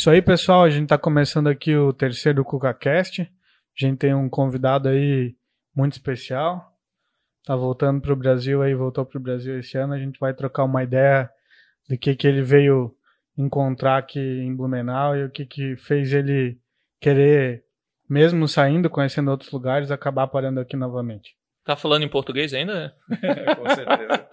Isso aí, pessoal. A gente está começando aqui o terceiro CucaCast. A gente tem um convidado aí muito especial. Tá voltando para o Brasil aí, voltou para o Brasil esse ano. A gente vai trocar uma ideia do que, que ele veio encontrar aqui em Blumenau e o que, que fez ele querer, mesmo saindo, conhecendo outros lugares, acabar parando aqui novamente. Tá falando em português ainda? Com certeza.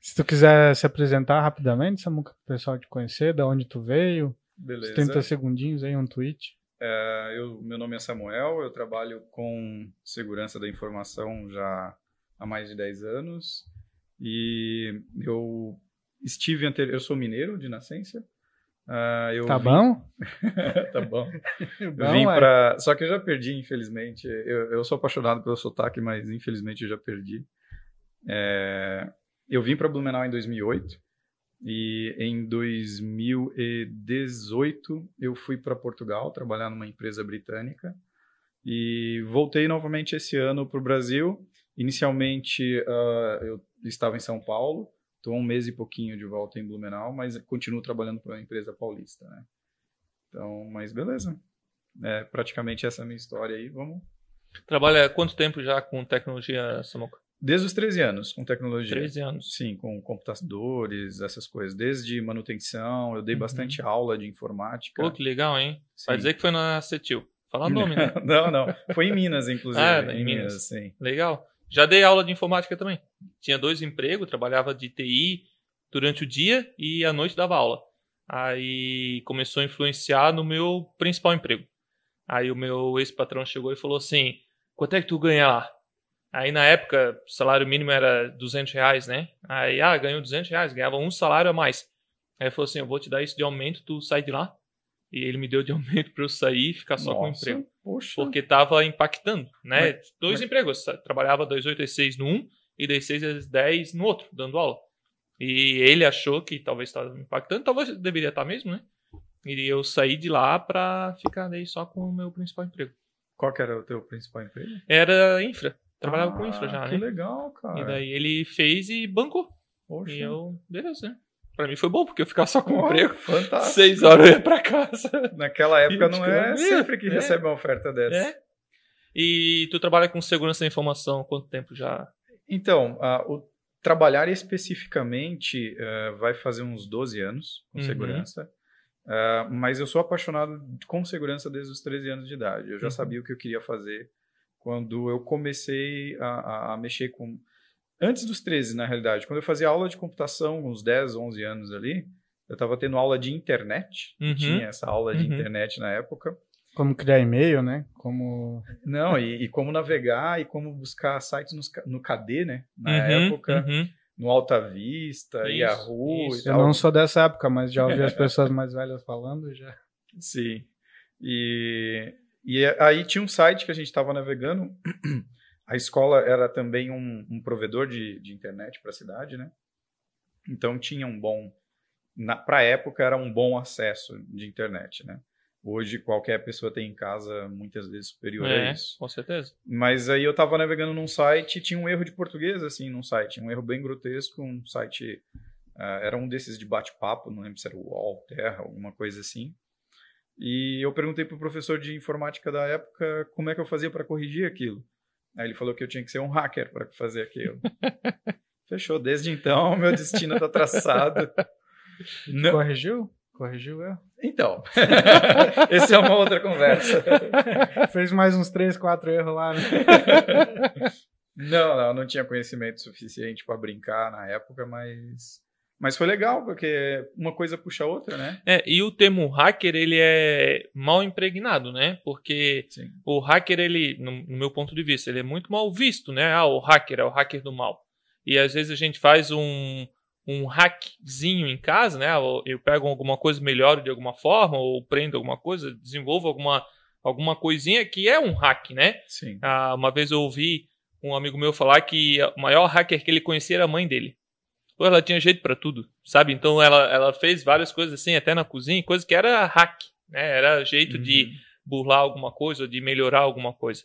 Se tu quiser se apresentar rapidamente, Samuca, para o pessoal te conhecer, da onde tu veio, Beleza. 30 segundinhos aí, um tweet. É, eu, meu nome é Samuel, eu trabalho com segurança da informação já há mais de 10 anos. E eu estive anterior, eu sou mineiro de nascença. Eu Tá vim- bom? tá bom. Vim pra... Só que eu já perdi, infelizmente. Eu, eu sou apaixonado pelo sotaque, mas infelizmente eu já perdi. É, Eu vim para Blumenau em 2008 e em 2018 eu fui para Portugal trabalhar numa empresa britânica e voltei novamente esse ano para o Brasil. Inicialmente ah, eu estava em São Paulo, estou um mês e pouquinho de volta em Blumenau, mas continuo trabalhando para uma empresa paulista, né? Então, mas beleza. É, praticamente essa é a minha história aí. Vamos. Trabalha quanto tempo já com tecnologia, Samuca? Desde os 13 anos com tecnologia. 13 anos. Sim, com computadores, essas coisas. Desde manutenção, eu dei Uhum. bastante aula de informática. Pô, que legal, hein? Vai Sim. dizer que foi na Cetil. Fala o nome, né? não, não. Foi em Minas, inclusive. Ah, em em Minas, Minas. sim. Legal. Já dei aula de informática também. Tinha dois empregos, trabalhava de TI durante o dia e à noite dava aula. Aí começou a influenciar no meu principal emprego. Aí o meu ex-patrão chegou e falou assim: quanto é que tu ganha lá? Aí na época o salário mínimo era 200 reais, né? Aí, ah, ganhou 200 reais, ganhava um salário a mais. Aí falou assim: eu vou te dar isso de aumento, tu sai de lá. E ele me deu de aumento para eu sair e ficar só com o Nossa, emprego Poxa. porque estava impactando, né? Mas- Dois mas- empregos, trabalhava das 8 às 6 no um e das 6 às 10 no outro, dando aula. E ele achou que talvez estava impactando, talvez deveria estar mesmo, né? E eu saí de lá para ficar daí só com o meu principal emprego. Qual que era o teu principal emprego? Era infra, trabalhava com Ah, infra já, Que né? legal, cara. E daí ele fez e bancou. Poxa. E eu, beleza, né? Pra mim foi bom, porque eu ficava só com o Ó, emprego. Fantástico. Seis horas eu ia pra casa. Naquela época não é É, sempre que é. recebe uma oferta dessa. É. E tu trabalha com segurança da informação há quanto tempo já? Então, ah, o trabalhar especificamente eh, vai fazer uns 12 anos com Uhum. segurança. Ah, mas eu sou apaixonado com segurança desde os 13 anos de idade. Eu já Uhum. sabia o que eu queria fazer quando eu comecei a, a- a mexer com. Antes dos 13, na realidade. Quando eu fazia aula de computação, uns 10, 11 anos ali, eu estava tendo aula de internet. Uhum. Tinha essa aula de Uhum. internet na época. Como criar e-mail, né? Como. Não, e, e como navegar e como buscar sites nos no KD, né? Na Uhum, época, uhum. no Alta Vista, Isso, Yahoo isso. e Eu não sou dessa época, mas já ouvi as pessoas mais velhas falando já. Sim. E, e aí tinha um site que a gente estava navegando. A escola era também um, um provedor de, de internet para a cidade, né? Então tinha um bom. Para a época era um bom acesso de internet, né? Hoje qualquer pessoa tem em casa muitas vezes superior É, a isso. com certeza. Mas aí eu tava navegando num site e tinha um erro de português, assim, num site. Um erro bem grotesco, um site... ah, era um desses de bate-papo, não lembro se era o UOL, Terra, alguma coisa assim. E eu perguntei pro professor de informática da época como é que eu fazia para corrigir aquilo. Aí ele falou que eu tinha que ser um hacker para fazer aquilo. Fechou. Desde então, meu destino tá traçado. Não- Corrigiu? Corrigiu eu. Então, essa é uma outra conversa. Fez mais uns 3, 4 erros lá, né? Não, não, não tinha conhecimento suficiente para brincar na época, mas mas foi legal porque uma coisa puxa a outra, né? É, e o termo hacker, ele é mal impregnado, né? Porque Sim. o hacker, ele, no, no meu ponto de vista, ele é muito mal visto, né? Ah, o hacker é o hacker do mal. E às vezes a gente faz um, um hackzinho em casa, né? Ou Eu pego alguma coisa, melhoro de alguma forma, ou prendo alguma coisa, desenvolvo alguma, alguma coisinha que é um hack, né? Sim. Ah, uma vez eu ouvi um amigo meu falar que o maior hacker que ele conhecia era a mãe dele. Pô, ela tinha jeito pra tudo, sabe? Então ela, ela fez várias coisas assim, até na cozinha, coisa que era hack, né? Era jeito de Uhum. burlar alguma coisa, ou de melhorar alguma coisa.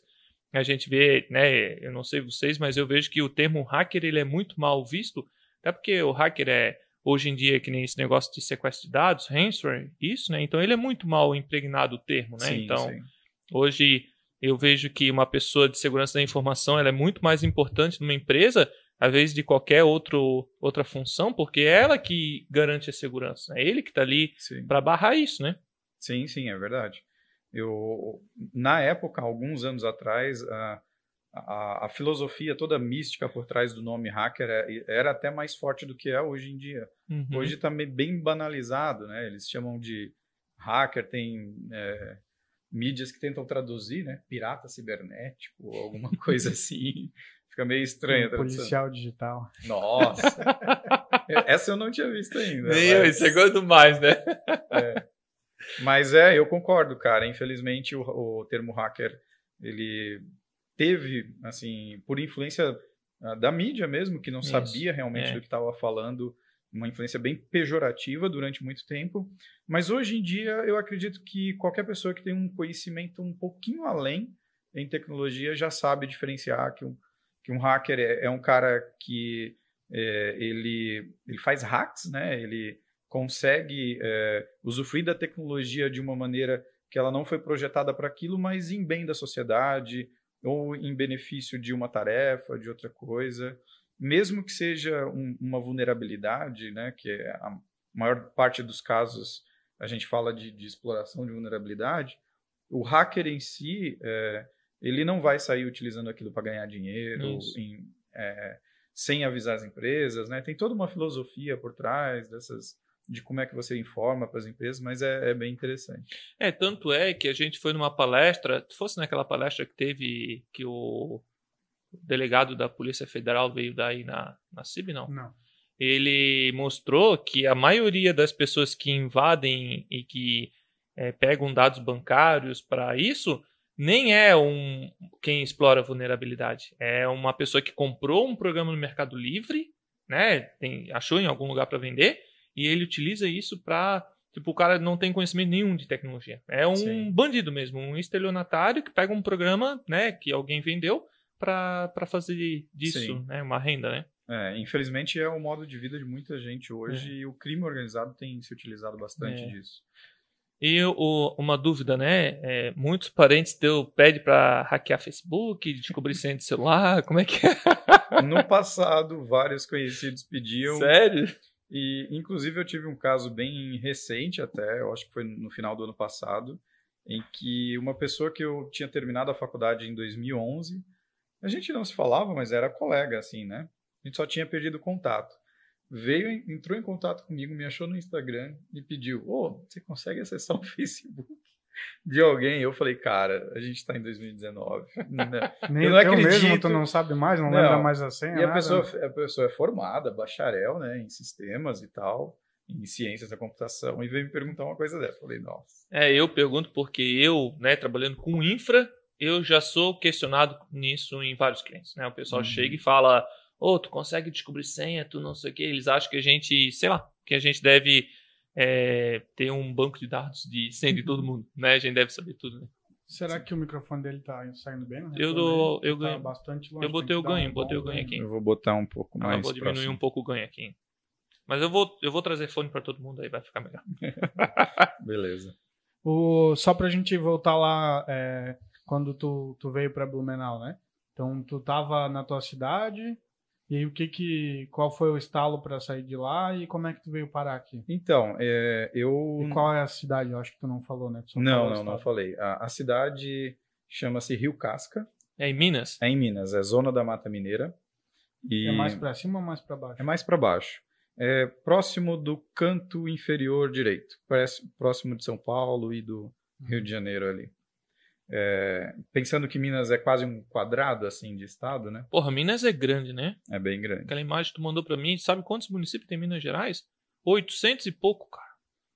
A gente vê, né? Eu não sei vocês, mas eu vejo que o termo hacker ele é muito mal visto, até porque o hacker é hoje em dia, que nem esse negócio de sequestro de dados, ransomware, isso, né? Então ele é muito mal impregnado o termo, né? Sim, então, sim. hoje eu vejo que uma pessoa de segurança da informação ela é muito mais importante numa empresa, às vezes, de qualquer outro, outra função, porque é ela que garante a segurança. É ele que está ali para barrar isso, né? Sim, sim, é verdade. Eu, na época, alguns anos atrás, a, a, a filosofia, toda mística por trás do nome hacker é- era até mais forte do que é hoje em dia. Uhum. Hoje está bem banalizado, né? Eles chamam de hacker, tem é, mídias que tentam traduzir, né? Pirata cibernético, alguma coisa assim. Fica meio estranha a Um tradução. policial digital. Nossa! Essa eu não tinha visto ainda. Nem eu, mas- isso é coisa mais, né? Mas é, eu concordo, cara. Infelizmente, o, o termo hacker, ele teve, assim, por influência ah, da mídia mesmo, que não Isso, sabia realmente é. do que estava falando, uma influência bem pejorativa durante muito tempo. Mas hoje em dia, eu acredito que qualquer pessoa que tem um conhecimento um pouquinho além em tecnologia já sabe diferenciar que um, que um hacker é, é um cara que é, ele, ele faz hacks, né? Ele consegue é, usufruir da tecnologia de uma maneira que ela não foi projetada para aquilo, mas em bem da sociedade ou em benefício de uma tarefa, de outra coisa, mesmo que seja um- uma vulnerabilidade, né, que é a maior parte dos casos a gente fala de, de exploração de vulnerabilidade, o hacker em si é, ele não vai sair utilizando aquilo para ganhar dinheiro, em, é, sem avisar as empresas, né? Tem toda uma filosofia por trás dessas de como é que você informa para as empresas, mas é, é bem interessante. É, tanto é que a gente foi numa palestra, se fosse naquela palestra que teve, que o delegado da Polícia Federal veio daí na, na CIB, não? Não. ele mostrou que a maioria das pessoas que invadem e que eh, pegam dados bancários para isso nem é um quem explora vulnerabilidade. É uma pessoa que comprou um programa no Mercado Livre, né? Tem, achou em algum lugar para vender e ele utiliza isso para tipo o cara não tem conhecimento nenhum de tecnologia. É um Sim. bandido mesmo, um estelionatário que pega um programa, né? Que alguém vendeu para fazer disso, Sim. né? Uma renda, né? É, infelizmente é o modo de vida de muita gente hoje e o crime organizado tem se utilizado bastante É. disso. E o- uma dúvida, né? É, muitos parentes teu pedem pra hackear Facebook, descobrir senha de celular, como é que é? No passado, vários conhecidos pediam Sério? E, inclusive, eu tive um caso bem recente até, eu acho que foi no final do ano passado, em que uma pessoa que eu tinha terminado a faculdade em 2011, a gente não se falava, mas era colega, assim, né? A gente só tinha perdido contato. Veio, entrou em contato comigo, me achou no Instagram e pediu, ô, você consegue acessar o Facebook de alguém? Eu falei, cara, a gente tá em 2019. né? Nem Eu eu não teu mesmo acredito. tu não sabe mais, não, Não. lembra mais a senha. E a nada, pessoa, né? a pessoa é formada, bacharel, né, em sistemas e tal, em ciências da computação, e veio me perguntar uma coisa dessa. Eu Falei, nossa. É, eu pergunto porque eu, né, trabalhando com infra, eu já sou questionado nisso em vários clientes, né? O pessoal Uhum. chega e fala, ô, tu consegue descobrir senha, tu não sei o quê. Eles acham que a gente, sei lá, que a gente deve é, ter um banco de dados de senha de todo mundo, né? A gente deve saber tudo, né? Será que o microfone dele tá saindo bem? no Eu dou- eu Tá ganho. bastante longe, Eu botei o ganho, um botei o ganho aqui. Eu vou botar um pouco Ah, mais eu vou diminuir próximo. um pouco o ganho aqui. Mas eu vou, eu vou trazer fone pra todo mundo aí, vai ficar melhor. Beleza. O, só pra gente voltar lá, é, quando tu, tu veio pra Blumenau, né? Então, tu tava na tua cidade, e aí o que que, qual foi o estalo pra sair de lá e como é que tu veio parar aqui? Então, é, eu... E qual é a cidade? Eu acho que tu não falou, né? Tu só Não, não, não falei. A, a cidade chama-se Rio Casca, É em Minas? é em Minas, é zona da Mata Mineira. E É mais pra cima ou mais pra baixo? É mais para baixo. É próximo do canto inferior direito, próximo de São Paulo e do Rio de Janeiro ali. É, pensando que Minas é quase um quadrado assim de estado, né? Porra, Minas é grande, né? É bem grande. Aquela imagem que tu mandou pra mim, sabe quantos municípios tem em Minas Gerais? 800 e pouco, cara.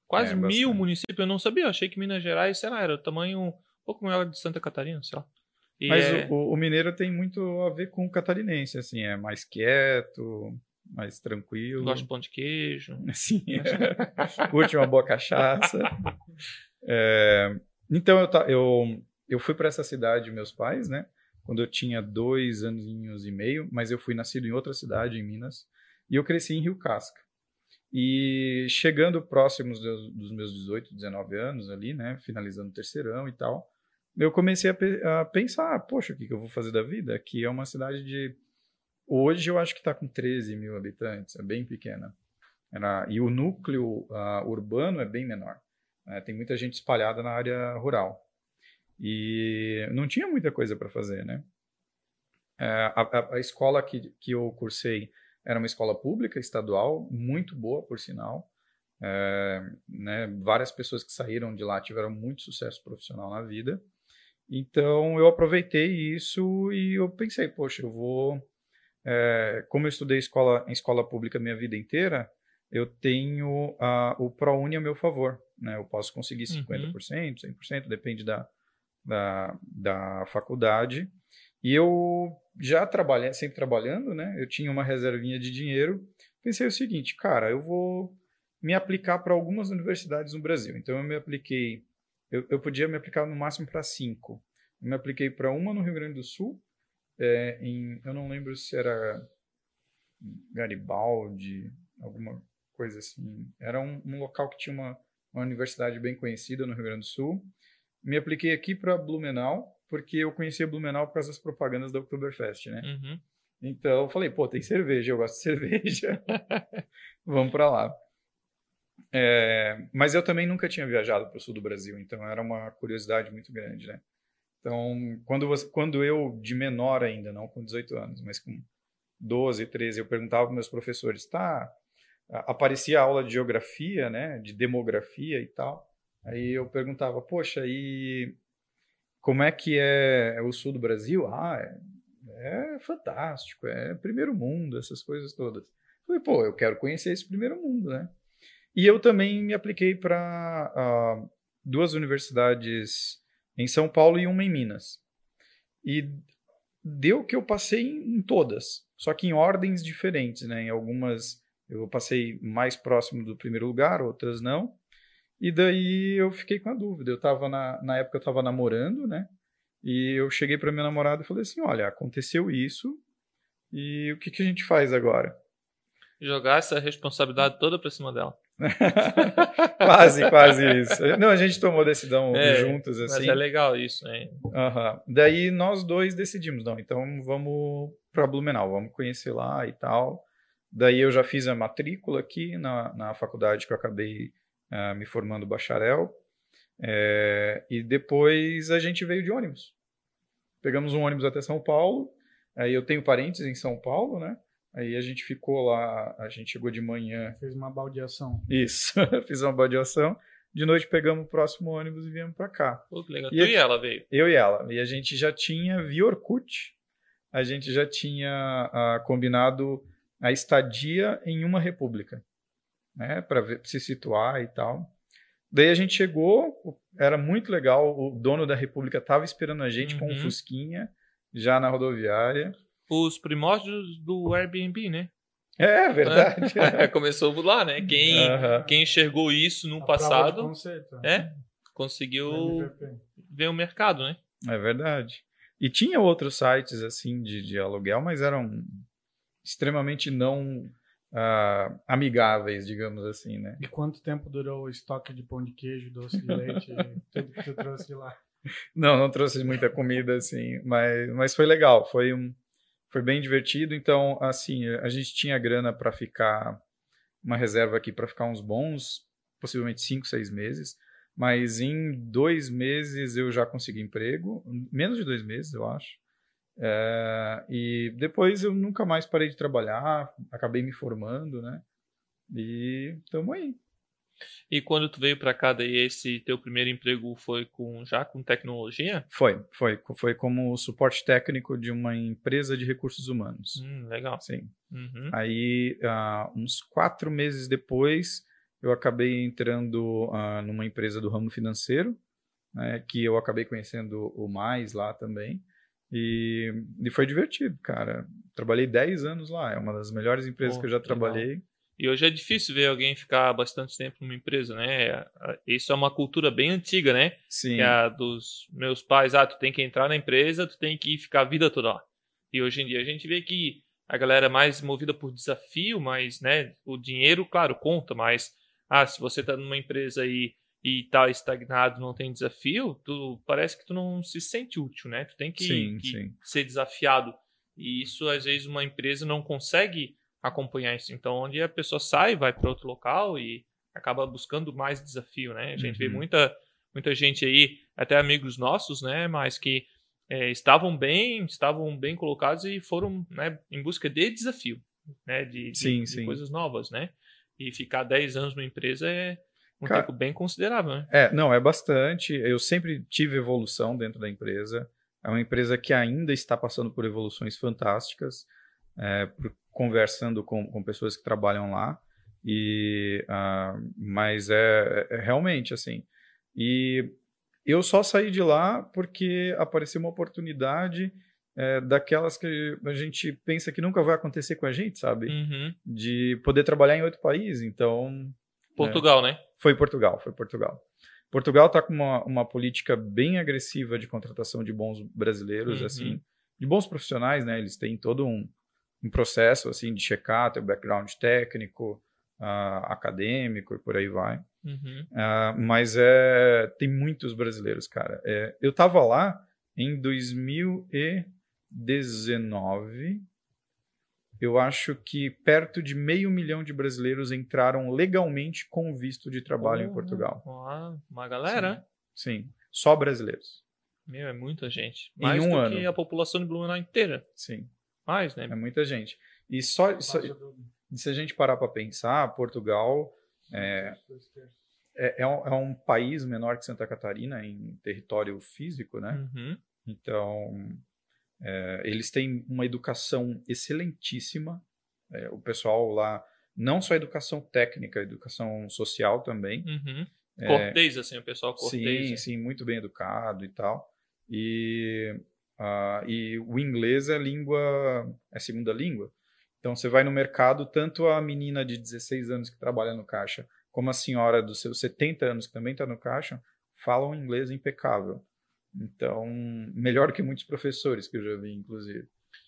Quase É, mil bastante. municípios. Eu não sabia, eu achei que Minas Gerais, sei lá, era o tamanho um pouco maior de Santa Catarina, sei lá. E Mas é- o, o mineiro tem muito a ver com o catarinense, assim, é mais quieto, mais tranquilo. gosto de pão de queijo. Assim, curte uma boa cachaça. É, então eu, eu, eu fui para essa cidade, meus pais, né? Quando eu tinha dois aninhos e meio, mas eu fui nascido em outra cidade, em Minas, e eu cresci em Rio Casca. E chegando próximos dos, meus 18, 19 anos ali, né, finalizando o terceirão e tal, eu comecei a, pe a pensar, poxa, o que, que eu vou fazer da vida? Aqui é uma cidade de... Hoje eu acho que está com 13 mil habitantes, é bem pequena. Era, e o núcleo uh, urbano é bem menor. Né? Tem muita gente espalhada na área rural. E não tinha muita coisa para fazer, né? É, a, a, a, escola que, que eu cursei era uma escola pública, estadual, muito boa, por sinal. É, né, várias pessoas que saíram de lá tiveram muito sucesso profissional na vida. Então eu aproveitei isso e eu pensei, poxa, eu vou. É, como eu estudei escola, em escola pública minha vida inteira, eu tenho a, o ProUni a meu favor. Né? Eu posso conseguir 50%, uhum. 100%, depende da, da, da faculdade. E eu já trabalhando, sempre trabalhando, né? Eu tinha uma reservinha de dinheiro. Pensei o seguinte, cara, eu vou me aplicar para algumas universidades no Brasil. Então eu me apliquei, eu, eu podia me aplicar no máximo para cinco. Eu me apliquei para uma no Rio Grande do Sul, é, em, eu não lembro se era Garibaldi, alguma coisa assim. Era um, um local que tinha uma, uma universidade bem conhecida no Rio Grande do Sul. Me apliquei aqui para Blumenau, porque eu conhecia Blumenau por causa das propagandas da Oktoberfest, né? Uhum. Então eu falei, pô, tem cerveja, eu gosto de cerveja. Vamos para lá. É, mas eu também nunca tinha viajado para o sul do Brasil, então era uma curiosidade muito grande, né? Então, quando, você, quando eu, de menor ainda, não com 18 anos, mas com 12, 13, eu perguntava para meus professores, tá, aparecia aula de geografia, né, de demografia e tal, aí eu perguntava, poxa, e como é que é o sul do Brasil? Ah, é, é fantástico, é primeiro mundo, essas coisas todas. Falei, pô, eu quero conhecer esse primeiro mundo, né? E eu também me apliquei para uh, duas universidades em São Paulo e uma em Minas. E deu que eu passei em todas, só que em ordens diferentes, né? Em algumas eu passei mais próximo do primeiro lugar, outras não. E daí eu fiquei com a dúvida. Eu tava na, na época eu estava namorando, né? E eu cheguei para minha namorada e falei assim: "Olha, aconteceu isso e o que que a gente faz agora?" Jogar essa responsabilidade toda para cima dela. quase, quase isso. Não, a gente tomou decisão é, juntos assim. Mas é legal isso, né? Uhum. Daí nós dois decidimos, não, então vamos para Blumenau, vamos conhecer lá e tal. Daí eu já fiz a matrícula aqui na, na faculdade que eu acabei uh, me formando bacharel. É, e depois a gente veio de ônibus. Pegamos um ônibus até São Paulo. Aí eu tenho parentes em São Paulo, né? Aí a gente ficou lá, a gente chegou de manhã. Fez uma baldeação. Isso, fiz uma baldeação. De noite pegamos o próximo ônibus e viemos para cá. Pô, que legal. E tu e ela veio? Eu e ela. E a gente já tinha, via Orkut, a gente já tinha uh, combinado a estadia em uma república né, para se situar e tal. Daí a gente chegou, era muito legal, o dono da República estava esperando a gente uhum. com um uhum. Fusquinha, já na rodoviária. Os primórdios do Airbnb, né? É, verdade. É. Começou lá, né? Quem, uhum. quem enxergou isso no a passado conceito, é, conseguiu ver o mercado, né? É verdade. E tinha outros sites assim de, de aluguel, mas eram extremamente não uh, amigáveis, digamos assim, né? E quanto tempo durou o estoque de pão de queijo, doce de leite, tudo que tu trouxe lá? Não, não trouxe muita comida, assim, mas, mas foi legal, foi, um, foi bem divertido. Então, assim, a gente tinha grana para ficar, uma reserva aqui para ficar uns bons, possivelmente cinco, seis meses, mas em dois meses eu já consegui emprego, menos de dois meses, eu acho. É, e depois eu nunca mais parei de trabalhar, acabei me formando, né? E estamos aí. E quando tu veio para cá, daí esse teu primeiro emprego foi com já com tecnologia? Foi, foi, foi como suporte técnico de uma empresa de recursos humanos. Hum, legal. Sim. Uhum. Aí, uh, uns quatro meses depois, eu acabei entrando uh, numa empresa do ramo financeiro, né, que eu acabei conhecendo o Mais lá também. E, e foi divertido, cara. Trabalhei 10 anos lá, é uma das melhores empresas Pô, que eu já trabalhei. Legal. E hoje é difícil ver alguém ficar bastante tempo numa empresa, né? Isso é uma cultura bem antiga, né? Sim. Que é a dos meus pais, ah, tu tem que entrar na empresa, tu tem que ficar a vida toda lá. E hoje em dia a gente vê que a galera mais movida por desafio, mas, né, o dinheiro, claro, conta, mas, ah, se você tá numa empresa aí e tá estagnado, não tem desafio, tu parece que tu não se sente útil, né? Tu tem que, Sim, que sim. ser desafiado. E isso, às vezes, uma empresa não consegue acompanhar isso. Então, onde a pessoa sai, vai para outro local e acaba buscando mais desafio, né? A gente vê Uhum. muita, muita gente aí, até amigos nossos, né? Mas que é, estavam bem, estavam bem colocados e foram né, em busca de desafio, né? De, de- Sim, de sim. coisas novas, né? E ficar 10 anos numa empresa é um Cara- tempo bem considerável, né? É, não, é bastante. Eu sempre tive evolução dentro da empresa. É uma empresa que ainda está passando por evoluções fantásticas, é, por- conversando com, com pessoas que trabalham lá. E, ah, mas é, é realmente assim. E eu só saí de lá porque apareceu uma oportunidade é, daquelas que a gente pensa que nunca vai acontecer com a gente, sabe? Uhum. De poder trabalhar em outro país. Então, Portugal, né? foi Portugal, foi Portugal. Portugal está com uma, uma política bem agressiva de contratação de bons brasileiros, Uhum. assim, de bons profissionais, né? Eles têm todo um, um processo assim de checar teu background técnico, ah, acadêmico e por aí vai. Uhum. Ah, mas é, tem muitos brasileiros, cara. É, eu estava lá em 2019. Eu acho que perto de meio milhão de brasileiros entraram legalmente com visto de trabalho em Oh, Portugal. Uma, uma galera. Sim, só brasileiros. Meu, é muita gente. Em Mais um do ano. que a população de Blumenau inteira. Sim, Mais, né? é muita gente. E só, só- se a gente parar para pensar, Portugal é, é, é um, é um país menor que Santa Catarina em território físico, né? Uhum. Então, é, eles têm uma educação excelentíssima. É, o pessoal lá, não só educação técnica, educação social também. Uhum. É, Cortês, assim, o pessoal cortês. sim, né? sim, muito bem educado e tal. E, ah, e o inglês é língua, é segunda língua. Então, você vai no mercado, tanto a menina de 16 anos que trabalha no caixa, como a senhora dos seus 70 anos que também está no caixa, falam inglês impecável. Então, melhor que muitos professores que eu já vi, inclusive.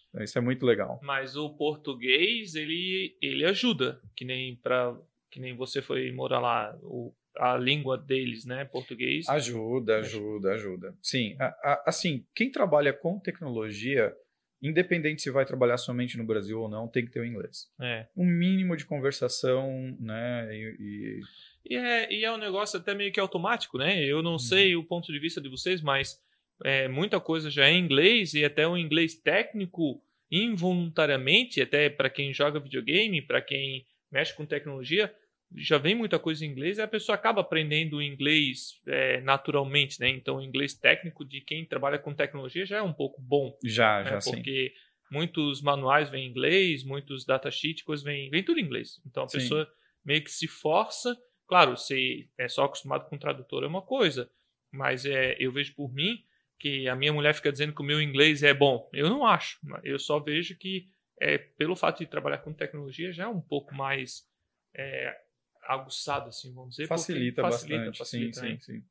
Então, isso é muito legal. Mas o português, ele, ele ajuda. Que nem, pra, que nem você foi morar lá. O, a língua deles, né? Português. Ajuda, ajuda, ajuda. Sim, a- a- assim, quem trabalha com tecnologia, independente se vai trabalhar somente no Brasil ou não, tem que ter o inglês. É. Um mínimo de conversação, né? E, e- E é, e é um negócio até meio que automático, né? Eu Uhum. não sei o ponto de vista de vocês, mas é, muita coisa já é em inglês e até o inglês técnico, involuntariamente, até para quem joga videogame, para quem mexe com tecnologia, já vem muita coisa em inglês e a pessoa acaba aprendendo inglês é, naturalmente, né? Então, o inglês técnico de quem trabalha com tecnologia já é um pouco bom, já, né? já sim. Porque muitos manuais vêm em inglês, muitos datasheets, coisas vêm, vem tudo em inglês. Então, a Sim. pessoa meio que se força Claro, se é só acostumado com tradutor é uma coisa, mas é, eu vejo por mim que a minha mulher fica dizendo que o meu inglês é bom. Eu não acho. Eu só vejo que é, pelo fato de trabalhar com tecnologia já é um pouco mais é, aguçado, assim, vamos dizer. porque Facilita, bastante. facilita, sim, né? sim, sim.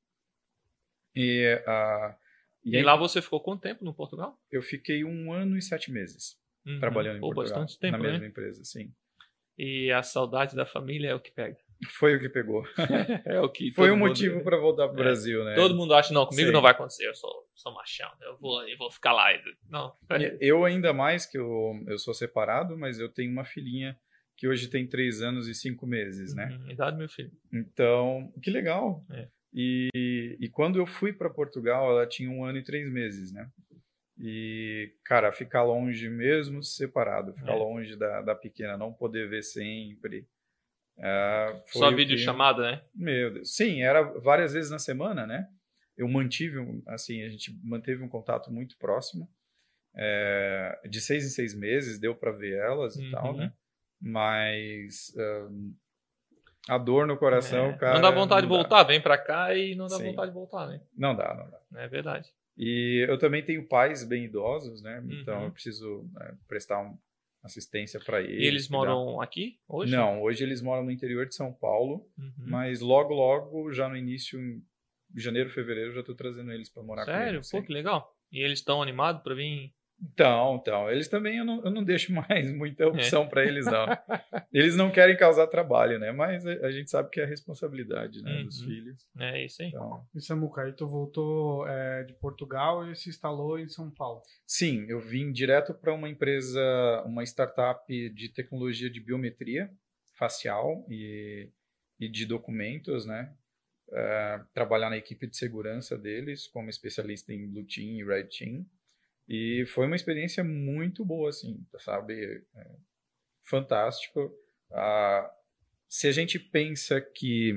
E, ah, e E, aí, lá você ficou quanto tempo no Portugal? eu fiquei um ano e sete meses Uhum. trabalhando em Portugal. bastante tempo, na né? mesma empresa, sim. E a saudade da família é o que pega. Foi o que pegou. é o que Foi o mundo- motivo para voltar para o É. Brasil, né? Todo mundo acha, não, comigo Sim. não vai acontecer, eu sou, sou machão, eu vou, eu vou ficar lá. Não, E Eu ainda mais que eu, eu sou separado, mas eu tenho uma filhinha que hoje tem três anos e cinco meses, né? Uhum, idade do meu filho. Então, que legal. É. E, e quando eu fui para Portugal, ela tinha um ano e três meses, né? E, cara, ficar longe mesmo separado, ficar É. longe da, da pequena, não poder ver sempre. É, Só vídeo que- chamada, né? Meu Deus. Sim, era várias vezes na semana, né? Eu mantive, um- assim, a gente manteve um contato muito próximo. É, de seis em seis meses deu para ver elas e tal, Uhum. né? Mas a dor no coração, É, cara. não dá vontade de não dá. voltar, vem pra cá e não dá Sim. vontade de voltar, né? Não dá, não dá. É verdade. E eu também tenho pais bem idosos, né? Então Uhum. eu preciso né, prestar um- assistência para eles. E eles moram aqui hoje? Não, hoje eles moram no interior de São Paulo. Uhum. Mas logo, logo, já no início, em janeiro, fevereiro, já tô trazendo eles para morar Sério? comigo. Pô, sim. que legal. E eles estão animados pra vir Então, então, eles também eu não, eu não deixo mais muita opção é. para eles, não. Eles não querem causar trabalho, né? Mas a, a gente sabe que é a responsabilidade né, uhum. dos filhos. É isso aí. Então... E Samuca, aí tu voltou é, de Portugal e se instalou em São Paulo. Sim, eu vim direto para uma empresa, uma startup de tecnologia de biometria facial e, e de documentos, né? Uh, trabalhar na equipe de segurança deles como especialista em Blue Team e Red Team. E foi uma experiência muito boa, assim, sabe? É, fantástico. Uh, se a gente pensa que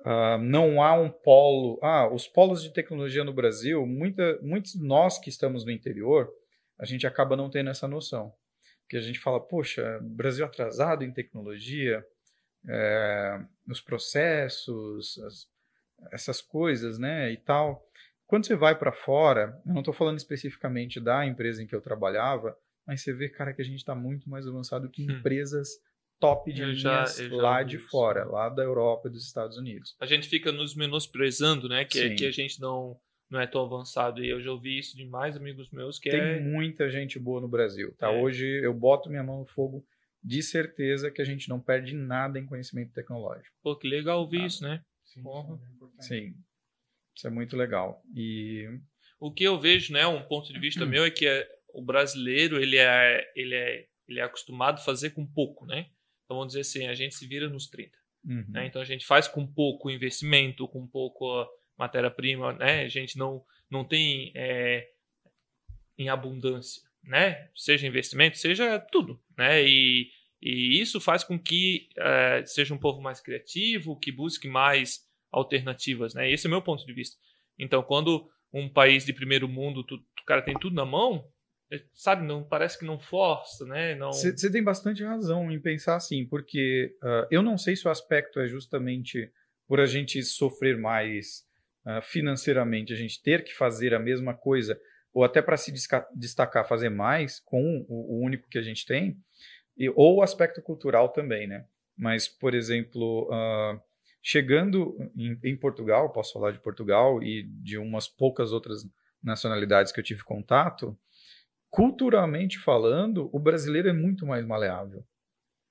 uh, não há um polo... Ah, os polos de tecnologia no Brasil, muita, muitos de nós que estamos no interior, a gente acaba não tendo essa noção. Porque a gente fala, poxa, Brasil atrasado em tecnologia, é, nos processos, as, essas coisas, né, e tal. Quando você vai para fora, eu não estou falando especificamente da empresa em que eu trabalhava, mas você vê, cara, que a gente está muito mais avançado que hum. empresas top de eu linhas já, lá de isso. fora, lá da Europa e dos Estados Unidos. A gente fica nos menosprezando, né? Que, que a gente não, não é tão avançado. E eu já ouvi isso de mais amigos meus que Tem é... muita gente boa no Brasil, tá? É. Hoje eu boto minha mão no fogo de certeza que a gente não perde nada em conhecimento tecnológico. Pô, que legal ouvir isso, né? Sim, Sim. Isso é muito legal. E o que eu vejo, né, um ponto de vista meu é que é, o brasileiro ele é, ele é, ele é acostumado a fazer com pouco, né? Então vamos dizer assim, a gente se vira nos 30. Uhum. Né? Então a gente faz com pouco investimento, com pouco matéria-prima, né? A gente não, não tem é, em abundância, né? Seja investimento, seja tudo, né? E, e isso faz com que é, seja um povo mais criativo, que busque mais alternativas, né? Esse é o meu ponto de vista. Então, quando um país de primeiro mundo, tu, o cara tem tudo na mão, é, sabe, não parece que não força, né? Não. Você tem bastante razão em pensar assim, porque uh, eu não sei se o aspecto é justamente por a gente sofrer mais uh, financeiramente, a gente ter que fazer a mesma coisa, ou até para se destacar, fazer mais com o, o, único que a gente tem, e, ou o aspecto cultural também, né? Mas, por exemplo, uh, Chegando em, em, Portugal, posso falar de Portugal e de umas poucas outras nacionalidades que eu tive contato, culturalmente falando, o brasileiro é muito mais maleável.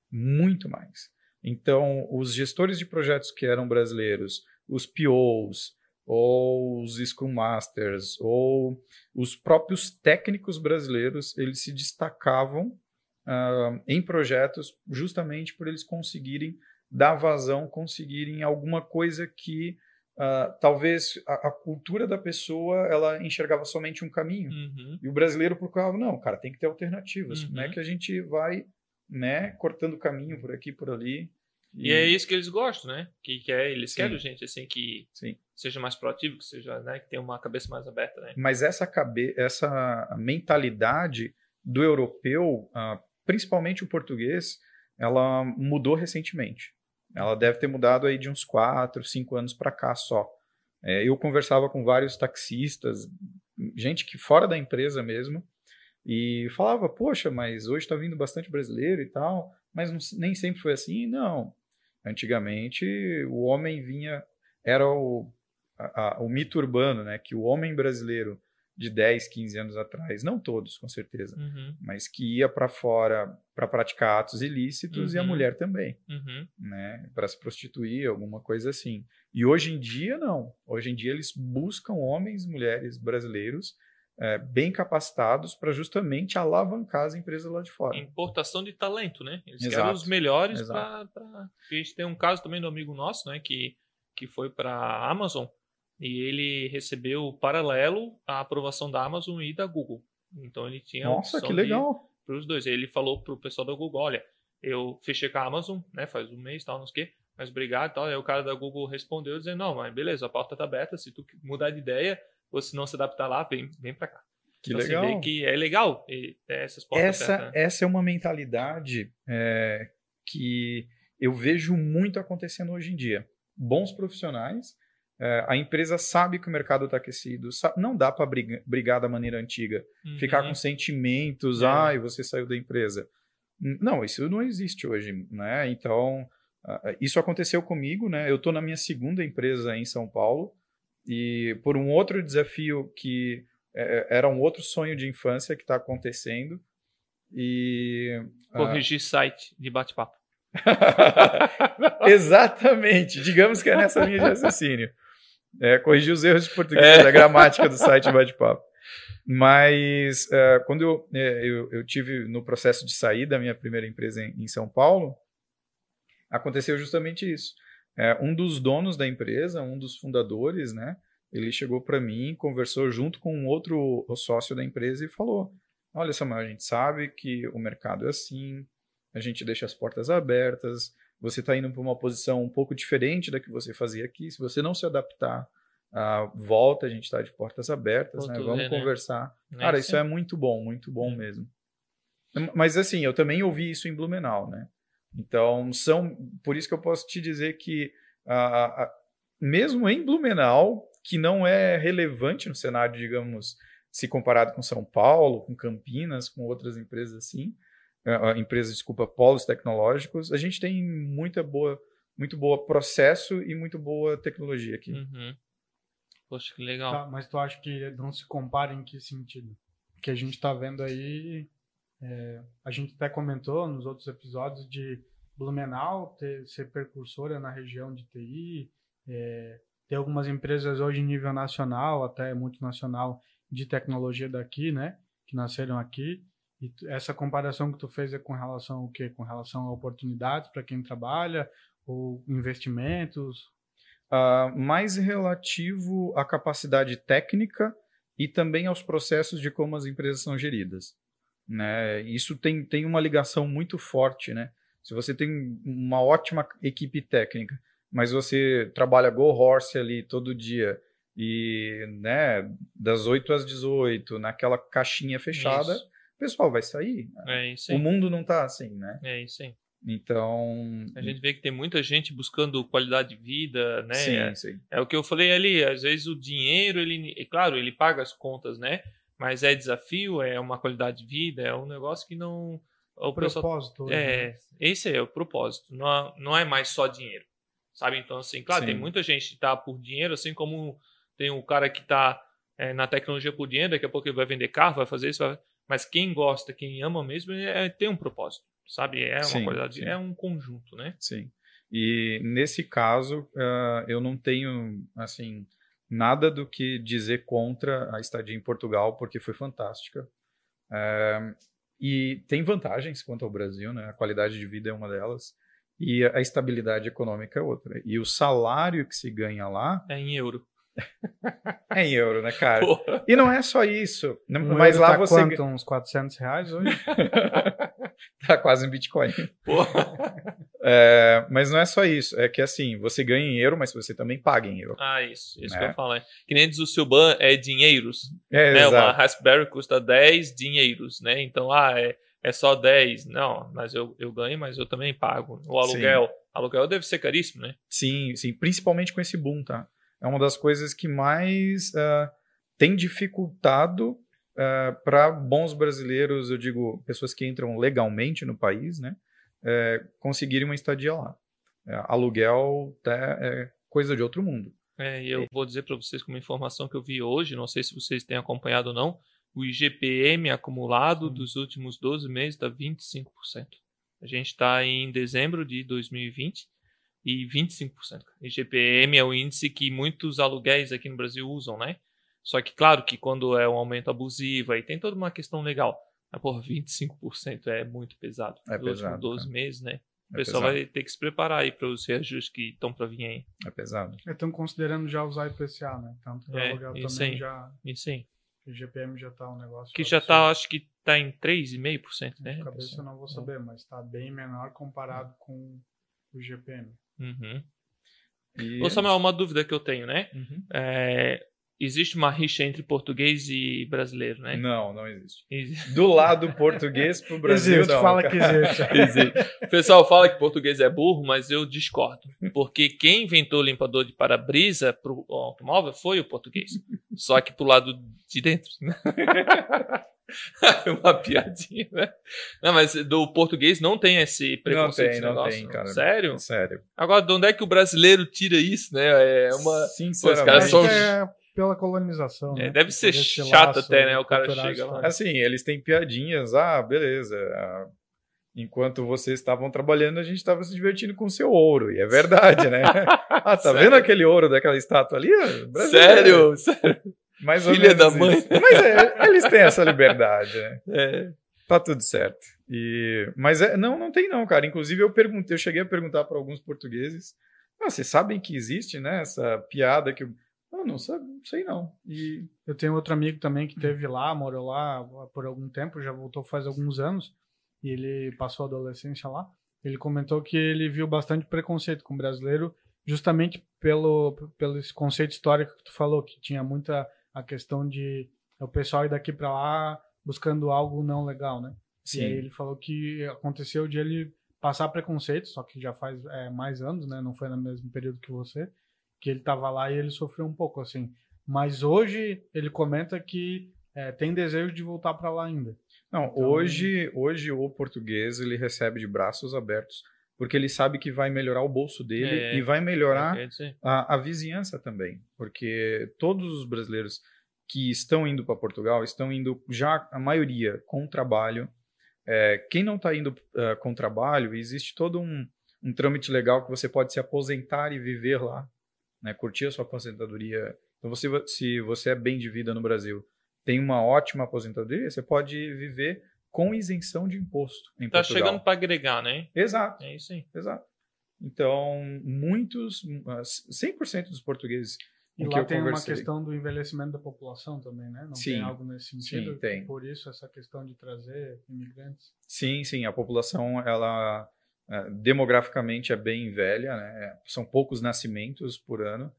Muito mais. Então, os gestores de projetos que eram brasileiros, os POs, ou os Scrum Masters, ou os próprios técnicos brasileiros, eles se destacavam uh, em projetos justamente por eles conseguirem dar vazão, conseguirem alguma coisa que uh, talvez a, a, cultura da pessoa ela enxergava somente um caminho. Uhum. E o brasileiro procurava, não, cara, tem que ter alternativas. Uhum. Como é que a gente vai né, cortando caminho por aqui, por ali. E, e é isso que eles gostam, né? Que, que é, eles Sim. querem gente assim que Sim. seja mais proativo, que seja, né, que tenha uma cabeça mais aberta, né? Mas essa cabe essa mentalidade do europeu, uh, principalmente o português, ela mudou recentemente. Ela deve ter mudado aí de uns 4, 5 anos para cá só. É, eu conversava com vários taxistas, gente que fora da empresa mesmo, e falava, poxa, mas hoje está vindo bastante brasileiro e tal, mas não, nem sempre foi assim. Não. Antigamente, o homem vinha, era o, a, a, o mito urbano, né, que o homem brasileiro de 10, 15 anos atrás, não todos, com certeza, uhum. mas que ia para fora para praticar atos ilícitos uhum. e a uhum. mulher também, uhum. né, para se prostituir, alguma coisa assim. E hoje em dia não. Hoje em dia eles buscam homens e mulheres brasileiros é, bem capacitados para justamente alavancar as empresas lá de fora. Importação de talento, né? Eles Exato. querem os melhores para. Pra... A gente tem um caso também do amigo nosso, né, que que foi para a Amazon e ele recebeu paralelo a aprovação da Amazon e da Google. Então ele tinha Nossa, que legal. Para os dois. Ele falou para o pessoal da Google, olha, eu fechei com a Amazon, né, faz um mês, tal, não sei o quê, mas obrigado, tal. Aí o cara da Google respondeu dizendo, não, mas beleza, a porta tá aberta, se tu mudar de ideia ou se não se adaptar lá, vem, vem para cá. Que então, legal. Você vê que é legal essas portas essa, abertas, né? Essa é uma mentalidade é, que eu vejo muito acontecendo hoje em dia. Bons profissionais é, a empresa sabe que o mercado está aquecido, sabe, não dá para brigar, brigar, da maneira antiga, uhum. ficar com sentimentos, é. ai, você saiu da empresa. Não, isso não existe hoje, né? Então, isso aconteceu comigo, né? Eu estou na minha segunda empresa em São Paulo e por um outro desafio que é, era um outro sonho de infância que está acontecendo. E. Corrigir site de bate-papo. Exatamente. Digamos que é nessa linha de raciocínio. É, corrigir os erros de português, é. a gramática do site bate-papo. Mas uh, quando eu, é, eu, eu, tive no processo de sair da minha primeira empresa em, em São Paulo, aconteceu justamente isso. É, um dos donos da empresa, um dos fundadores, né, ele chegou para mim, conversou junto com um outro sócio da empresa e falou: Olha, Samuel, a gente sabe que o mercado é assim, a gente deixa as portas abertas, você está indo para uma posição um pouco diferente da que você fazia aqui. Se você não se adaptar, volta, a gente está de portas abertas, né? Vamos ver, né? conversar. Né? Cara, isso é muito bom, muito bom é. mesmo. Mas assim, eu também ouvi isso em Blumenau, né? Então, são. Por isso que eu posso te dizer que, mesmo em Blumenau, que não é relevante no cenário, digamos, se comparado com São Paulo, com Campinas, com outras empresas assim, empresas, desculpa, polos tecnológicos, a gente tem muita boa, muito boa processo e muito boa tecnologia aqui. Uhum. Poxa, que legal. Tá, mas tu acha que não se compara em que sentido? Que a gente está vendo aí, é, a gente até comentou nos outros episódios de Blumenau ter, ser precursora na região de TI, é, tem algumas empresas hoje em nível nacional, até multinacional, de tecnologia daqui, né? Que nasceram aqui. E essa comparação que tu fez é com relação ao quê? Com relação a oportunidades para quem trabalha, ou investimentos? Uh, mais relativo à capacidade técnica e também aos processos de como as empresas são geridas. Né? Isso tem, tem uma ligação muito forte. Né? Se você tem uma ótima equipe técnica, mas você trabalha Go Horse ali todo dia e né, das 8 às 18, naquela caixinha fechada, isso. O pessoal vai sair. É isso aí. O mundo não está assim, né? É isso aí. Então. A gente vê que tem muita gente buscando qualidade de vida, né? Sim, é, sim. é o que eu falei ali, às vezes o dinheiro, ele. É claro, ele paga as contas, né? Mas é desafio, é uma qualidade de vida, é um negócio que não. O propósito. Pessoal, é, né? esse é o propósito. Não, não é mais só dinheiro sabe? Então, assim, claro, Sim. tem muita gente que tá por dinheiro, assim como tem um cara que tá é, na tecnologia por dinheiro, daqui a pouco ele vai vender carro, vai fazer isso, vai... mas quem gosta, quem ama mesmo, é, tem um propósito, sabe? É uma sim, qualidade, sim. é um conjunto, né? Sim. E nesse caso, uh, eu não tenho, assim, nada do que dizer contra a estadia em Portugal, porque foi fantástica. Uh, e tem vantagens quanto ao Brasil, né? A qualidade de vida é uma delas e a estabilidade econômica é outra. E o salário que se ganha lá. É em euro. É em euro, né, cara? Porra. E não é só isso. Um mas lá tá você. Quanto, uns 400 reais hoje? tá quase em Bitcoin. É, mas não é só isso. É que assim, você ganha em euro, mas você também paga em euro. Ah, isso. Isso né? que eu falo. Que nem diz o Silban, é dinheiros. É, né? Exato. Uma Raspberry custa 10 dinheiros, né? Então, ah, é é só 10. Não, mas eu, eu ganho, mas eu também pago. O aluguel. Sim. Aluguel deve ser caríssimo, né? Sim, sim. Principalmente com esse boom, tá? É uma das coisas que mais uh, tem dificultado uh, ah, para bons brasileiros, eu digo, pessoas que entram legalmente no país, né? Uh, conseguirem uma estadia lá. É, aluguel é coisa de outro mundo. É, e eu vou dizer para vocês com uma informação que eu vi hoje, não sei se vocês têm acompanhado ou não, o IGPM acumulado dos últimos 12 meses está 25%. A gente está em dezembro de 2020 e 25%. IGPM é o índice que muitos aluguéis aqui no Brasil usam, né? Só que, claro, que quando é um aumento abusivo, aí tem toda uma questão legal. Mas, por 25% é muito pesado. É Nos pesado. últimos 12 meses, né? O é pessoal pesado. vai ter que se preparar aí para os reajustes que estão para vir aí. É pesado. Estão considerando já usar IPCA, né? Tanto é, aluguel também sim, já. Isso sim. O GPM já está um negócio. Que já está, acho que está em 3,5%, né? De cabeça eu não vou saber, mas está bem menor comparado com o GPM. Uhum. E... Ô Samuel, uma dúvida que eu tenho, né? Uhum. É, existe uma rixa entre português e brasileiro, né? Não, não existe. existe. Do lado português pro Brasil, existe, não. fala que existe. existe. O pessoal fala que português é burro, mas eu discordo. Porque quem inventou o limpador de para-brisa pro automóvel foi o português. Só que pro lado de dentro. uma piadinha, né? Não, mas do português não tem esse preconceito. Não tem, não tem, cara. Sério? Sério. Agora, de onde é que o brasileiro tira isso, né? É uma. Sinceramente. São... é pela colonização. É, né? deve ser chato até, né? O cara chega lá. Assim, eles têm piadinhas. Ah, beleza. ah, Enquanto vocês estavam trabalhando, a gente estava se divertindo com o seu ouro. E é verdade, né? ah, tá Sério? vendo aquele ouro daquela estátua ali? Ah, brasileiro. Sério? Sério? Mais Filha da mãe. isso. Mas é, eles têm essa liberdade, né? É. Tá tudo certo. E, mas é, não, não tem não, cara. Inclusive eu perguntei, eu cheguei a perguntar para alguns portugueses. Ah, vocês sabem que existe, né? Essa piada que eu ah, não, sabe, não sei não. E Eu tenho outro amigo também que teve lá, morou lá por algum tempo, já voltou faz alguns anos, e ele passou a adolescência lá. Ele comentou que ele viu bastante preconceito com o brasileiro, justamente pelo, pelo esse conceito histórico que tu falou, que tinha muita a questão de o pessoal ir daqui para lá buscando algo não legal, né? E aí ele falou que aconteceu de ele passar preconceito, só que já faz é, mais anos, né? Não foi no mesmo período que você, que ele tava lá e ele sofreu um pouco, assim. Mas hoje ele comenta que é, tem desejo de voltar para lá ainda. Não, Então- hoje, hoje o português ele recebe de braços abertos, porque ele sabe que vai melhorar o bolso dele É. e vai melhorar dizer, a, a vizinhança também, porque todos os brasileiros que estão indo para Portugal estão indo já a maioria com trabalho. É, quem não está indo eh, com trabalho, existe todo um, um trâmite legal que você pode se aposentar e viver lá, né, curtir a sua aposentadoria. Então, você, se você é bem de vida no Brasil, tem uma ótima aposentadoria, você pode viver com isenção de imposto em tá Portugal. chegando para agregar, né? Exato. É isso aí. Exato. Então, muitos, ah, 100% dos portugueses E lá tem uma questão do envelhecimento da população também, né? Não Sim. tem algo nesse sentido. Sim, tem. Por isso essa questão de trazer imigrantes. Sim, sim, a população, ela eh, demograficamente é bem velha, né? São poucos nascimentos por ano,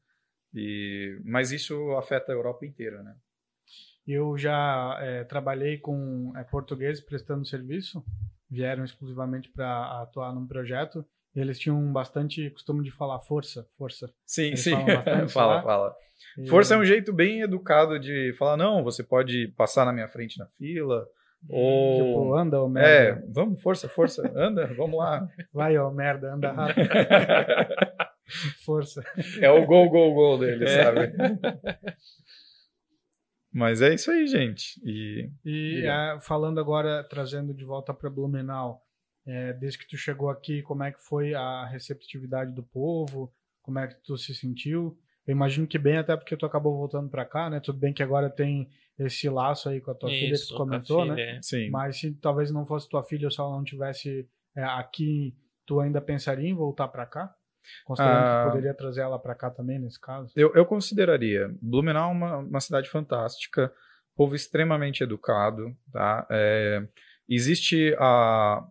e, mas isso afeta a Europa inteira, né? Eu já é, trabalhei com é, portugueses prestando serviço, vieram exclusivamente para atuar num projeto. E eles tinham bastante costume de falar força, força. Sim, Eles sim, fala, fala. E- Força é um jeito bem educado de falar, não, você pode passar na minha frente na fila, Tipo, ou... anda, ô É, merda. vamos, força, força, anda, vamos lá. Vai, ô merda, anda rápido. Força. É o gol, gol, gol dele, É. sabe? Mas é isso aí, gente. E E é, falando agora, trazendo de volta para Blumenau, é, desde que tu chegou aqui, como é que foi a receptividade do povo? Como é que tu se sentiu? Eu imagino que bem, até porque tu acabou voltando para cá, né? Tudo bem que agora tem esse laço aí com a tua filha que Isso, tu comentou, filha, né? é. sim. Mas se talvez não fosse tua filha ou se ela não tivesse é, aqui, tu ainda pensaria em voltar para cá? Considerando Ah. que poderia trazer ela para cá também, nesse caso? Eu, eu consideraria. Blumenau é uma, uma cidade fantástica, povo extremamente educado, tá? É, existe a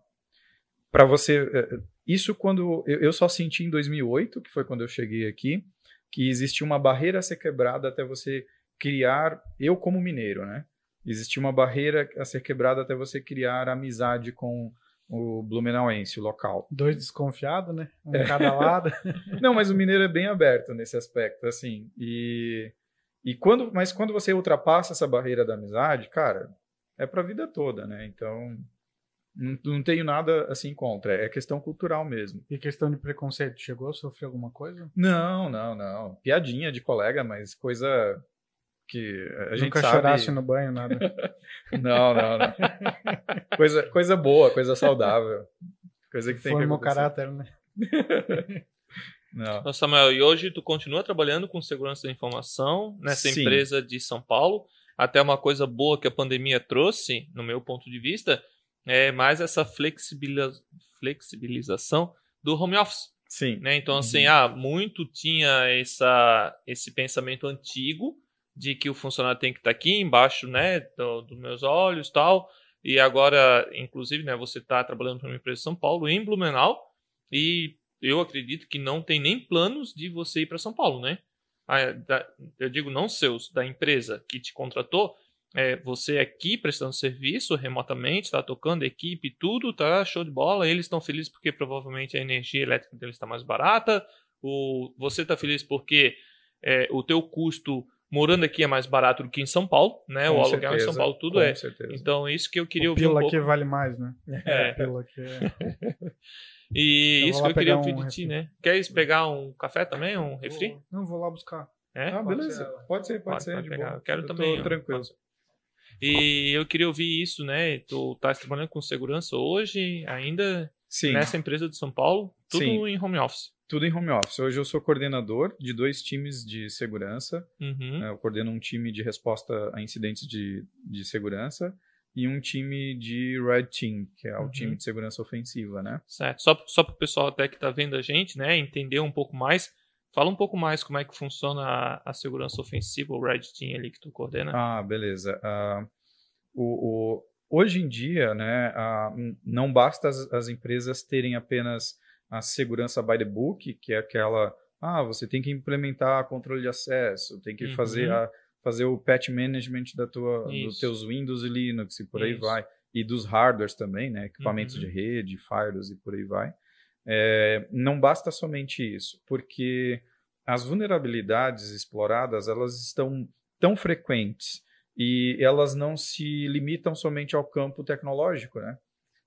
para você é, isso quando eu, eu só senti em 2008, que foi quando eu cheguei aqui, que existia uma barreira a ser quebrada até você criar eu como mineiro, né? Existia uma barreira a ser quebrada até você criar amizade com o blumenauense, o local. Dois desconfiados, né? Um É. em cada lado. Não, mas o mineiro é bem aberto nesse aspecto, assim. E, e quando, mas quando você ultrapassa essa barreira da amizade, cara, é pra vida toda, né? Então, não, não tenho nada assim contra. É questão cultural mesmo. E questão de preconceito, chegou a sofrer alguma coisa? Não, não, não. Piadinha de colega, mas coisa que a gente Nunca sabe. chorasse no banho, nada. Não, não, não. coisa, coisa boa, coisa saudável. Coisa que tem que Forma acontecer. caráter, né? Não. Então, Samuel, e hoje tu continua trabalhando com segurança da informação nessa Sim. empresa de São Paulo. Até uma coisa boa que a pandemia trouxe, no meu ponto de vista, é mais essa flexibiliza- flexibilização do home office. Sim. né? Então, assim, Uhum. ah, muito tinha essa, esse pensamento antigo de que o funcionário tem que estar aqui embaixo, né, do- dos meus olhos tal. E agora, inclusive, né, você está trabalhando para uma empresa de São Paulo, em Blumenau, e eu acredito que não tem nem planos de você ir para São Paulo, né? Eu digo não seus, da empresa que te contratou, é, você aqui prestando serviço remotamente, está tocando equipe, tudo, tá show de bola. Eles estão felizes porque provavelmente a energia elétrica deles está mais barata. O, você está feliz porque é, o teu custo morando aqui é mais barato do que em São Paulo, né? Com o aluguel em certeza, São Paulo tudo com é. certeza. Então isso que eu queria o ouvir um pila pouco. aqui vale mais, né? É. Pila aqui é... E Eu isso que eu queria ouvir um de ti, né? Queres pegar um café também, um refri? Não, vou lá buscar. É? Ah, Pode beleza. ser. Pode ser, pode, Pode, ser. pode de pegar. boa. Eu quero tô também. tranquilo. E eu queria ouvir isso, né? Tu estás trabalhando com segurança hoje, ainda Sim, nessa empresa de São Paulo, tudo Sim. em home office. Tudo em home office. Hoje eu sou coordenador de dois times de segurança. Uhum. né? Eu coordeno um time de resposta a incidentes de, de segurança e um time de Red Team, que é o Uhum. time de segurança ofensiva, né? Certo. Só, só para o pessoal até que está vendo a gente, né, entender um pouco mais. Fala um pouco mais como é que funciona a, a segurança ofensiva, o Red Team ali que tu coordena. Ah, beleza. Ah, o, o- hoje em dia, né, n- não basta as, as empresas terem apenas a segurança by the book, que é aquela, ah, você tem que implementar controle de acesso, tem que Uhum. fazer, a, fazer o patch management da tua, dos teus Windows e Linux e por aí Isso. vai. E dos hardwares também, né, equipamentos Uhum. de rede, firewalls e por aí vai. É, não basta somente isso, porque as vulnerabilidades exploradas, elas estão tão frequentes e elas não se limitam somente ao campo tecnológico, né?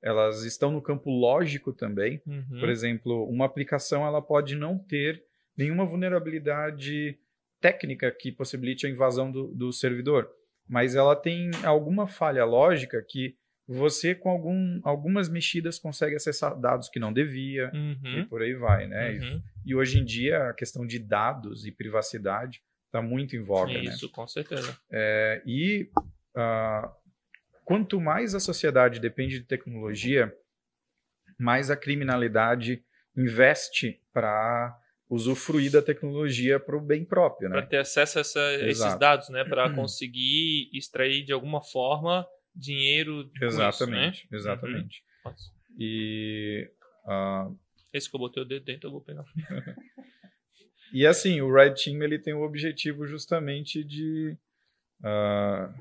Elas estão no campo lógico também. Uhum. Por exemplo, uma aplicação ela pode não ter nenhuma vulnerabilidade técnica que possibilite a invasão do, do servidor, mas ela tem alguma falha lógica que você, com algum, algumas mexidas, consegue acessar dados que não devia e Uhum. por aí vai, né? E- Uhum. E, hoje em dia a questão de dados e privacidade está muito em voga, né? Isso, com certeza. É, e ah, quanto mais a sociedade depende de tecnologia, mais a criminalidade investe para usufruir da tecnologia para o bem próprio, Para né? ter acesso a essa- esses dados, né? Para conseguir extrair de alguma forma dinheiro Exatamente, isso, né? exatamente. Uhum. E ah, Esse que eu botei o dedo dentro, eu vou pegar. E assim, o Red Team ele tem o objetivo justamente de, ah,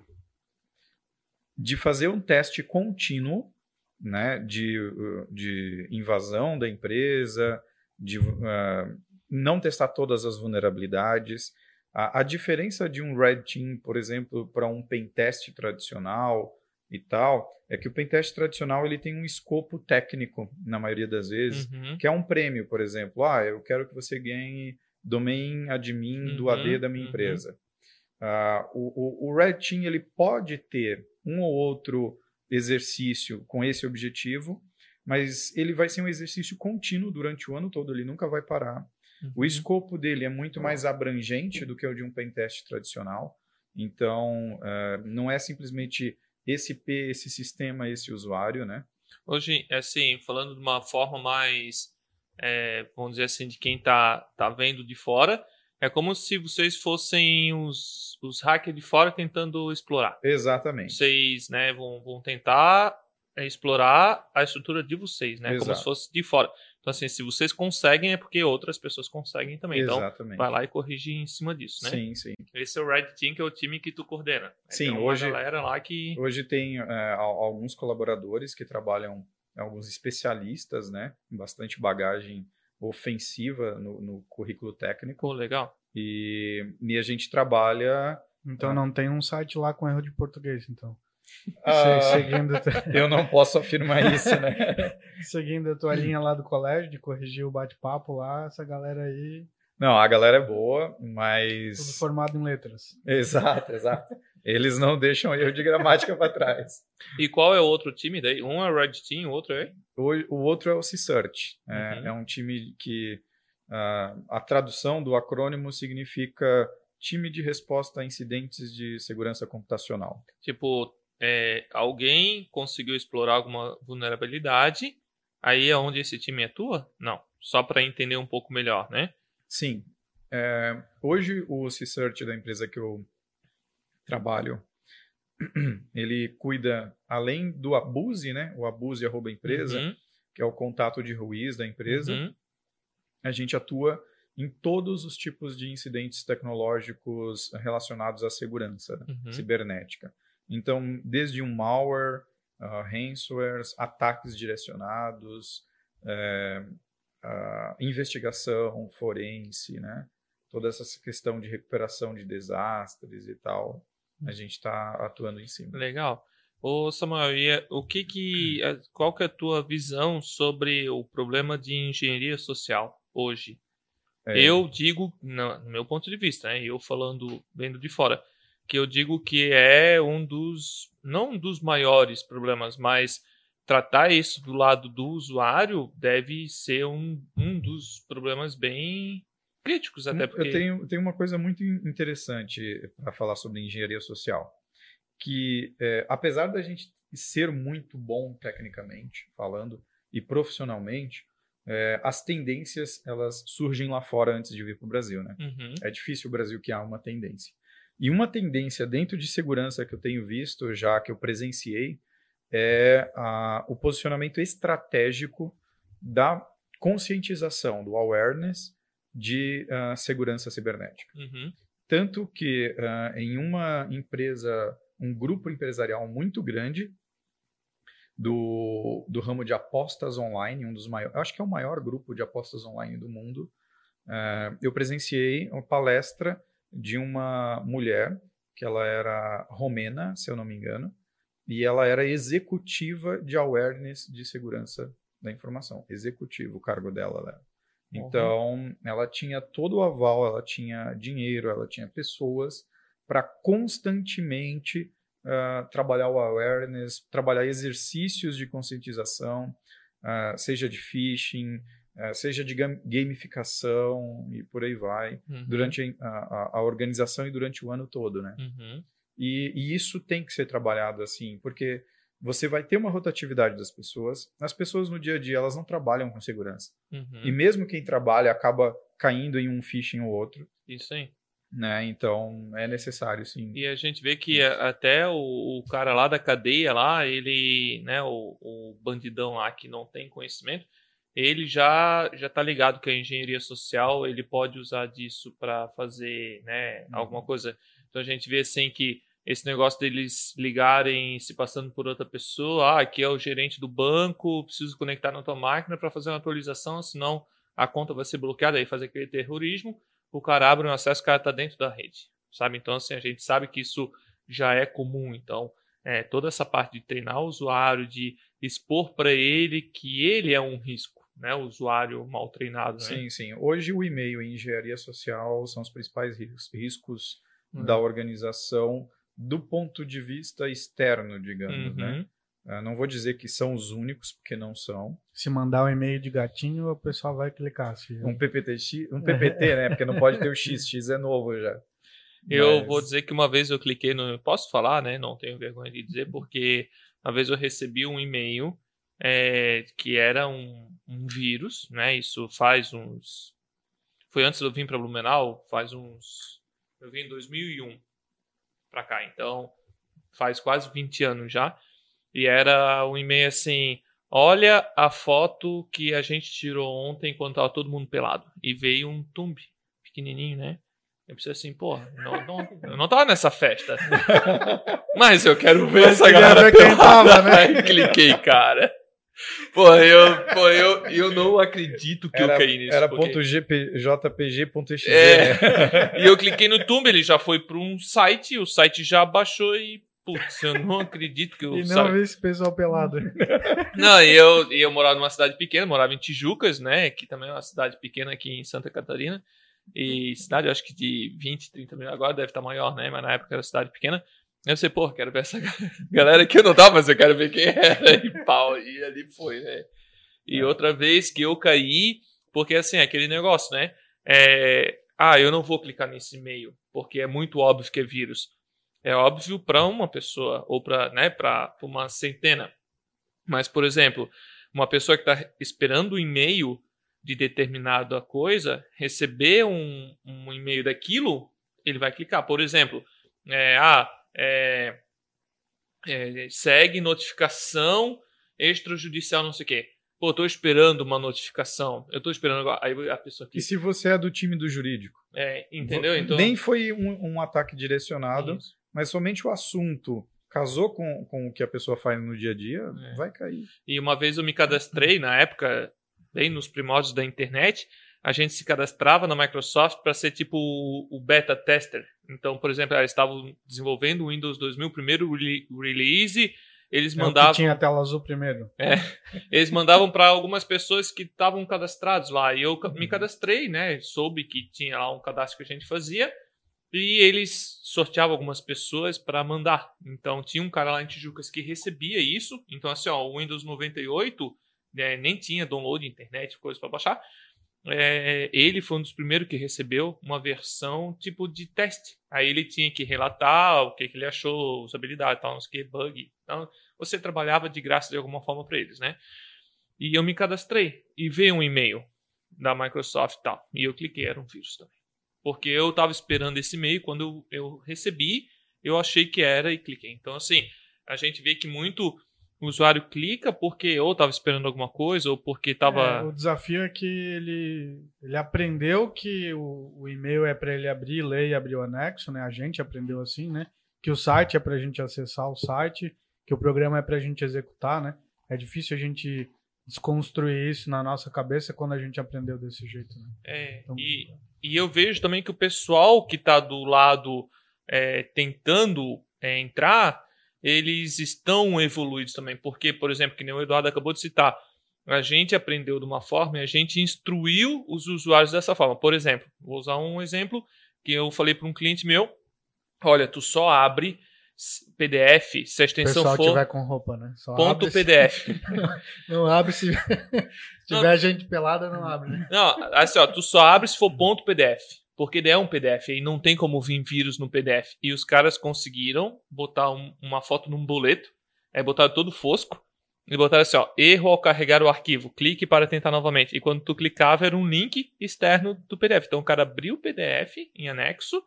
de fazer um teste contínuo né, de, uh, de invasão da empresa, de ah, não testar todas as vulnerabilidades. A, a diferença de um Red Team, por exemplo, para um pentest tradicional e tal, é que o pentest tradicional ele tem um escopo técnico, na maioria das vezes, Uhum. que é um prêmio, por exemplo. Ah, eu quero que você ganhe domain admin do Uhum, AD da minha uhum. empresa. Ah, o, o, o Red Team ele pode ter um ou outro exercício com esse objetivo, mas ele vai ser um exercício contínuo durante o ano todo, ele nunca vai parar. O Uhum. escopo dele é muito mais abrangente do que o de um pentest tradicional. Então, ah, não é simplesmente esse P, esse sistema, esse usuário, né? Hoje, assim, falando de uma forma mais, é, vamos dizer assim, de quem tá, tá vendo de fora, é como se vocês fossem os, os hackers de fora tentando explorar. Exatamente. Vocês, né, vão, vão tentar é, explorar a estrutura de vocês, né, como Exato. se fosse de fora. Então, assim, se vocês conseguem, é porque outras pessoas conseguem também. Então, Exatamente. vai lá e corrige em cima disso, né? Sim, sim. Esse é o Red Team, que é o time que tu coordena. Sim, Tem uma hoje- galera lá que... Hoje tem é, al- alguns colaboradores que trabalham, alguns especialistas, né? Com bastante bagagem ofensiva no, no currículo técnico. Pô, legal. E, e a gente trabalha. Então Ah. não tem um site lá com erro de português, então. Ah, Se- seguindo, eu não posso afirmar isso, né? seguindo a tua linha lá do colégio, de corrigir o bate-papo lá, essa galera aí, Não, a galera é boa, tudo mas. formado em letras. Exato, exato. Eles não deixam erro de gramática para trás. E qual é o outro time daí? Um é o Red Team, o outro é... O, o outro é o C-Search. É, Uhum. é um time que ah, a tradução do acrônimo significa Time de Resposta a Incidentes de Segurança Computacional. Tipo, é, alguém conseguiu explorar alguma vulnerabilidade, aí é onde esse time atua? Não. Só para entender um pouco melhor, né? Sim. É, hoje o C-Search da empresa que eu trabalho, ele cuida, além do abuse, né? O abuse arroba empresa, Uhum, que é o contato de ruíz da empresa. uhum. a gente atua em todos os tipos de incidentes tecnológicos relacionados à segurança né, Uhum. cibernética. Então, desde um malware, uh, ransomwares, ataques direcionados, a investigação forense, né? toda essa questão de recuperação de desastres e tal, a gente está atuando em cima. Legal. Ô Samuel, e é- o que que, é- qual que é a tua visão sobre o problema de engenharia social hoje? É. Eu digo, no, no meu ponto de vista, né, eu falando vendo de fora, que eu digo que é um dos, não um dos maiores problemas, mas tratar isso do lado do usuário deve ser um, um dos problemas bem críticos até porque... Eu tenho, tenho uma coisa muito interessante para falar sobre engenharia social, que é, apesar da gente ser muito bom tecnicamente falando e profissionalmente, é, as tendências elas surgem lá fora antes de vir para o Brasil, né? Uhum. É difícil o Brasil criar uma tendência. E uma tendência dentro de segurança que eu tenho visto, já que eu presenciei, é a, o posicionamento estratégico da conscientização, do awareness de uh, segurança cibernética. Uhum. Tanto que uh, em uma empresa, um grupo empresarial muito grande do, do ramo de apostas online, um dos maiores, acho que é o maior grupo de apostas online do mundo, uh, eu presenciei uma palestra de uma mulher que ela era romena, se eu não me engano, e ela era executiva de awareness de segurança da informação. Executivo, o cargo dela. Né? Então, uhum. ela tinha todo o aval, ela tinha dinheiro, ela tinha pessoas para constantemente uh, trabalhar o awareness, trabalhar exercícios de conscientização, uh, seja de phishing, uh, seja de gamificação e por aí vai, uhum. durante a, a, a, organização e durante o ano todo, né? Uhum. E, e, isso tem que ser trabalhado assim, porque você vai ter uma rotatividade das pessoas. As pessoas no dia a dia elas não trabalham com segurança. Uhum. E mesmo quem trabalha acaba caindo em um phishing ou outro. Isso aí. Né? Então é necessário sim. E a gente vê que até o, o cara lá da cadeia lá, ele, né, o, o bandidão lá que não tem conhecimento, ele já já tá ligado que a engenharia social ele pode usar disso para fazer, né, uhum. alguma coisa. Então a gente vê assim que esse negócio deles ligarem se passando por outra pessoa, ah, aqui é o gerente do banco, preciso conectar na tua máquina para fazer uma atualização, senão a conta vai ser bloqueada aí fazer aquele terrorismo, o cara abre um acesso, o cara está dentro da rede, sabe? Então assim, a gente sabe que isso já é comum, então é, toda essa parte de treinar o usuário, de expor para ele que ele é um risco, né? O usuário mal treinado, né? Sim, sim. Hoje o e-mail e engenharia social são os principais riscos uhum. da organização do ponto de vista externo, digamos, né? uhum. né? Uh, não vou dizer que são os únicos, porque não são. Se mandar um e-mail de gatinho, o pessoal vai clicar. Se... Um PPT, um PPT, né? Porque não pode ter o X, X é novo já. Eu Mas... vou dizer que uma vez eu cliquei no. Posso falar, né? Não tenho vergonha de dizer, porque uma vez eu recebi um e-mail é, que era um, um vírus, né? Isso faz uns. Foi antes de eu vir para Blumenau, faz uns. Eu vim em 2001 para cá. Então, faz quase 20 anos já. E era um e-mail assim: olha a foto que a gente tirou ontem enquanto tava todo mundo pelado. E veio um tumbi pequenininho, né? Eu pensei assim, pô, não, não, eu não tava nessa festa. Mas eu quero ver Mas essa galera pelada. Tava, né? Aí cliquei, cara. Pô, eu, pô eu, eu não acredito que era, eu caí nisso. Era porque... ponto. É. Né? e eu cliquei no Tumblr, ele já foi para um site, o site já baixou e putz, eu não acredito que eu E não vi esse pessoal pelado. não, e eu, eu morava numa cidade pequena, morava em Tijucas, né, que também é uma cidade pequena aqui em Santa Catarina. E cidade, acho que de 20, 30 mil, agora deve estar maior, né, mas na época era cidade pequena. Eu sei, pô, quero ver essa galera que eu não tava, mas eu quero ver quem era. E pau, e ali foi, né? E é. outra vez que eu caí, porque assim, aquele negócio, né? É, ah, eu não vou clicar nesse e-mail, porque é muito óbvio que é vírus. É óbvio para uma pessoa, ou para né, uma centena. Mas, por exemplo, uma pessoa que está esperando o um e-mail de determinada coisa, receber um, um e-mail daquilo, ele vai clicar. Por exemplo, é, ah, é, é, segue notificação extrajudicial, não sei o quê. Pô, tô esperando uma notificação. Eu tô esperando Aí a pessoa E se você é do time do jurídico? É, entendeu? Então... Nem foi um, um ataque direcionado, Isso. mas somente o assunto casou com, com o que a pessoa faz no dia a dia, é. vai cair. E uma vez eu me cadastrei, na época, bem nos primórdios da internet, a gente se cadastrava na Microsoft para ser tipo o beta tester. Então, por exemplo, eles estavam desenvolvendo o Windows 2000, primeiro release, eles É mandavam. que tinha a tela azul primeiro. Eles mandavam para algumas pessoas que estavam cadastrados lá. E eu me Uhum. cadastrei, né? Soube que tinha lá um cadastro que a gente fazia. E eles sorteavam algumas pessoas para mandar. Então tinha um cara lá em Tijucas que recebia isso. Então, assim, ó, o Windows 98 né, nem tinha download internet, coisa para baixar. É, ele foi um dos primeiros que recebeu uma versão tipo de teste. Aí ele tinha que relatar o que, que ele achou, usabilidade, tal, não sei o que, bug. Então, você trabalhava de graça de alguma forma para eles, né? E eu me cadastrei e veio um e-mail da Microsoft e tal. E eu cliquei, era um vírus também. Porque eu estava esperando esse e-mail, quando eu, eu recebi, eu achei que era e cliquei. Então, assim, a gente vê que muito usuário clica porque ou estava esperando alguma coisa ou porque É, estava. o desafio é que ele, ele aprendeu que o, o e-mail é para ele abrir, ler e abrir o anexo, né? A gente aprendeu assim, né? Que o site é para a gente acessar o site, que o programa é para a gente executar, né? É difícil a gente desconstruir isso na nossa cabeça quando a gente aprendeu desse jeito, né? É, Então- e, e eu vejo também que o pessoal que está do lado é, tentando é, entrar, eles estão evoluídos também. Porque, por exemplo, que nem o Eduardo acabou de citar, a gente aprendeu de uma forma e a gente instruiu os usuários dessa forma. Por exemplo, vou usar um exemplo que eu falei para um cliente meu: olha, tu só abre PDF se a Se extensão pessoal for tiver com roupa, né? Só ponto abre se- PDF. Não abre se se tiver gente pelada, não abre, né? Não, assim, ó, tu só abre se for ponto PDF. Porque ele é um PDF e não tem como vir vírus no PDF. E os caras conseguiram botar um- uma foto num boleto, aí botaram todo fosco, e botaram assim, ó, erro ao carregar o arquivo, clique para tentar novamente. E quando tu clicava era um link externo do PDF. Então o cara abriu o PDF em anexo,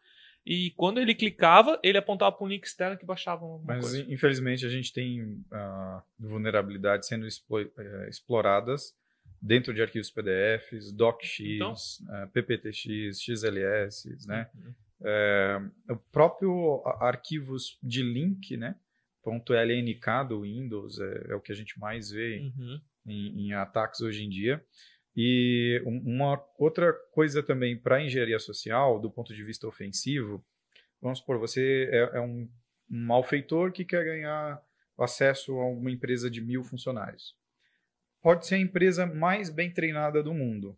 e quando ele clicava, ele apontava para um link externo que baixava uma Mas coisa. infelizmente a gente tem ah, vulnerabilidades sendo eh, exploradas dentro de arquivos PDFs, DocX, Então? ah, PPTX, XLS, né? Uhum. É, o próprio arquivos de link, né? .lnk do Windows é, é o que a gente mais vê Uhum. em, em ataques hoje em dia. E um- uma outra coisa também para engenharia social, do ponto de vista ofensivo, vamos supor, você é, é um, um malfeitor que quer ganhar acesso a uma empresa de mil funcionários. Pode ser a empresa mais bem treinada do mundo,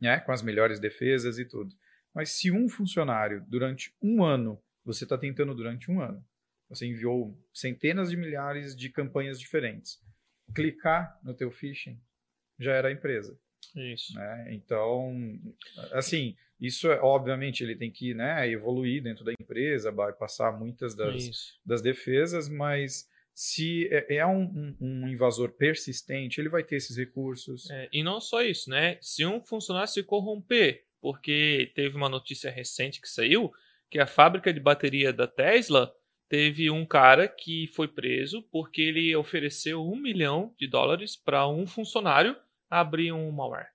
né? com as melhores defesas e tudo. Mas se um funcionário, durante um ano, você está tentando durante um ano, você enviou centenas de milhares de campanhas diferentes, clicar no teu phishing, já era a empresa. Isso. Né? Então, assim, isso é, obviamente ele tem que né, evoluir dentro da empresa, vai passar muitas das, Isso. das defesas, mas se é, é um, um- um invasor persistente, ele vai ter esses recursos. É, e não só isso, né? Se um funcionário se corromper, porque teve uma notícia recente que saiu que a fábrica de bateria da Tesla teve um cara que foi preso porque ele ofereceu um milhão de dólares para um funcionário abrir um malware.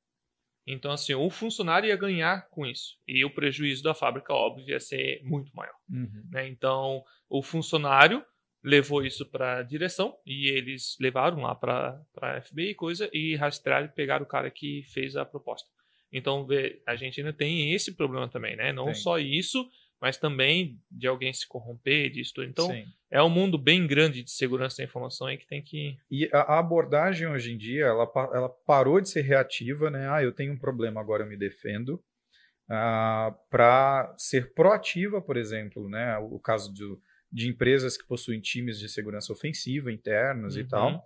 Então, assim, o funcionário ia ganhar com isso. E o prejuízo da fábrica, óbvio, ia ser muito maior Uhum. né? Então, o funcionário levou isso para a direção e eles levaram lá para a FBI coisa e rastrearam e pegaram o cara que fez a proposta. Então, a gente ainda tem esse problema também, né? Não Tem. só isso, mas também de alguém se corromper, disso tudo. Então, Sim. é um mundo bem grande de segurança da informação aí que tem que... E a abordagem hoje em dia, ela, ela parou de ser reativa, né? Ah, eu tenho um problema, agora eu me defendo. para ser proativa, por exemplo, né? O caso do, de empresas que possuem times de segurança ofensiva internos e Uhum. tal.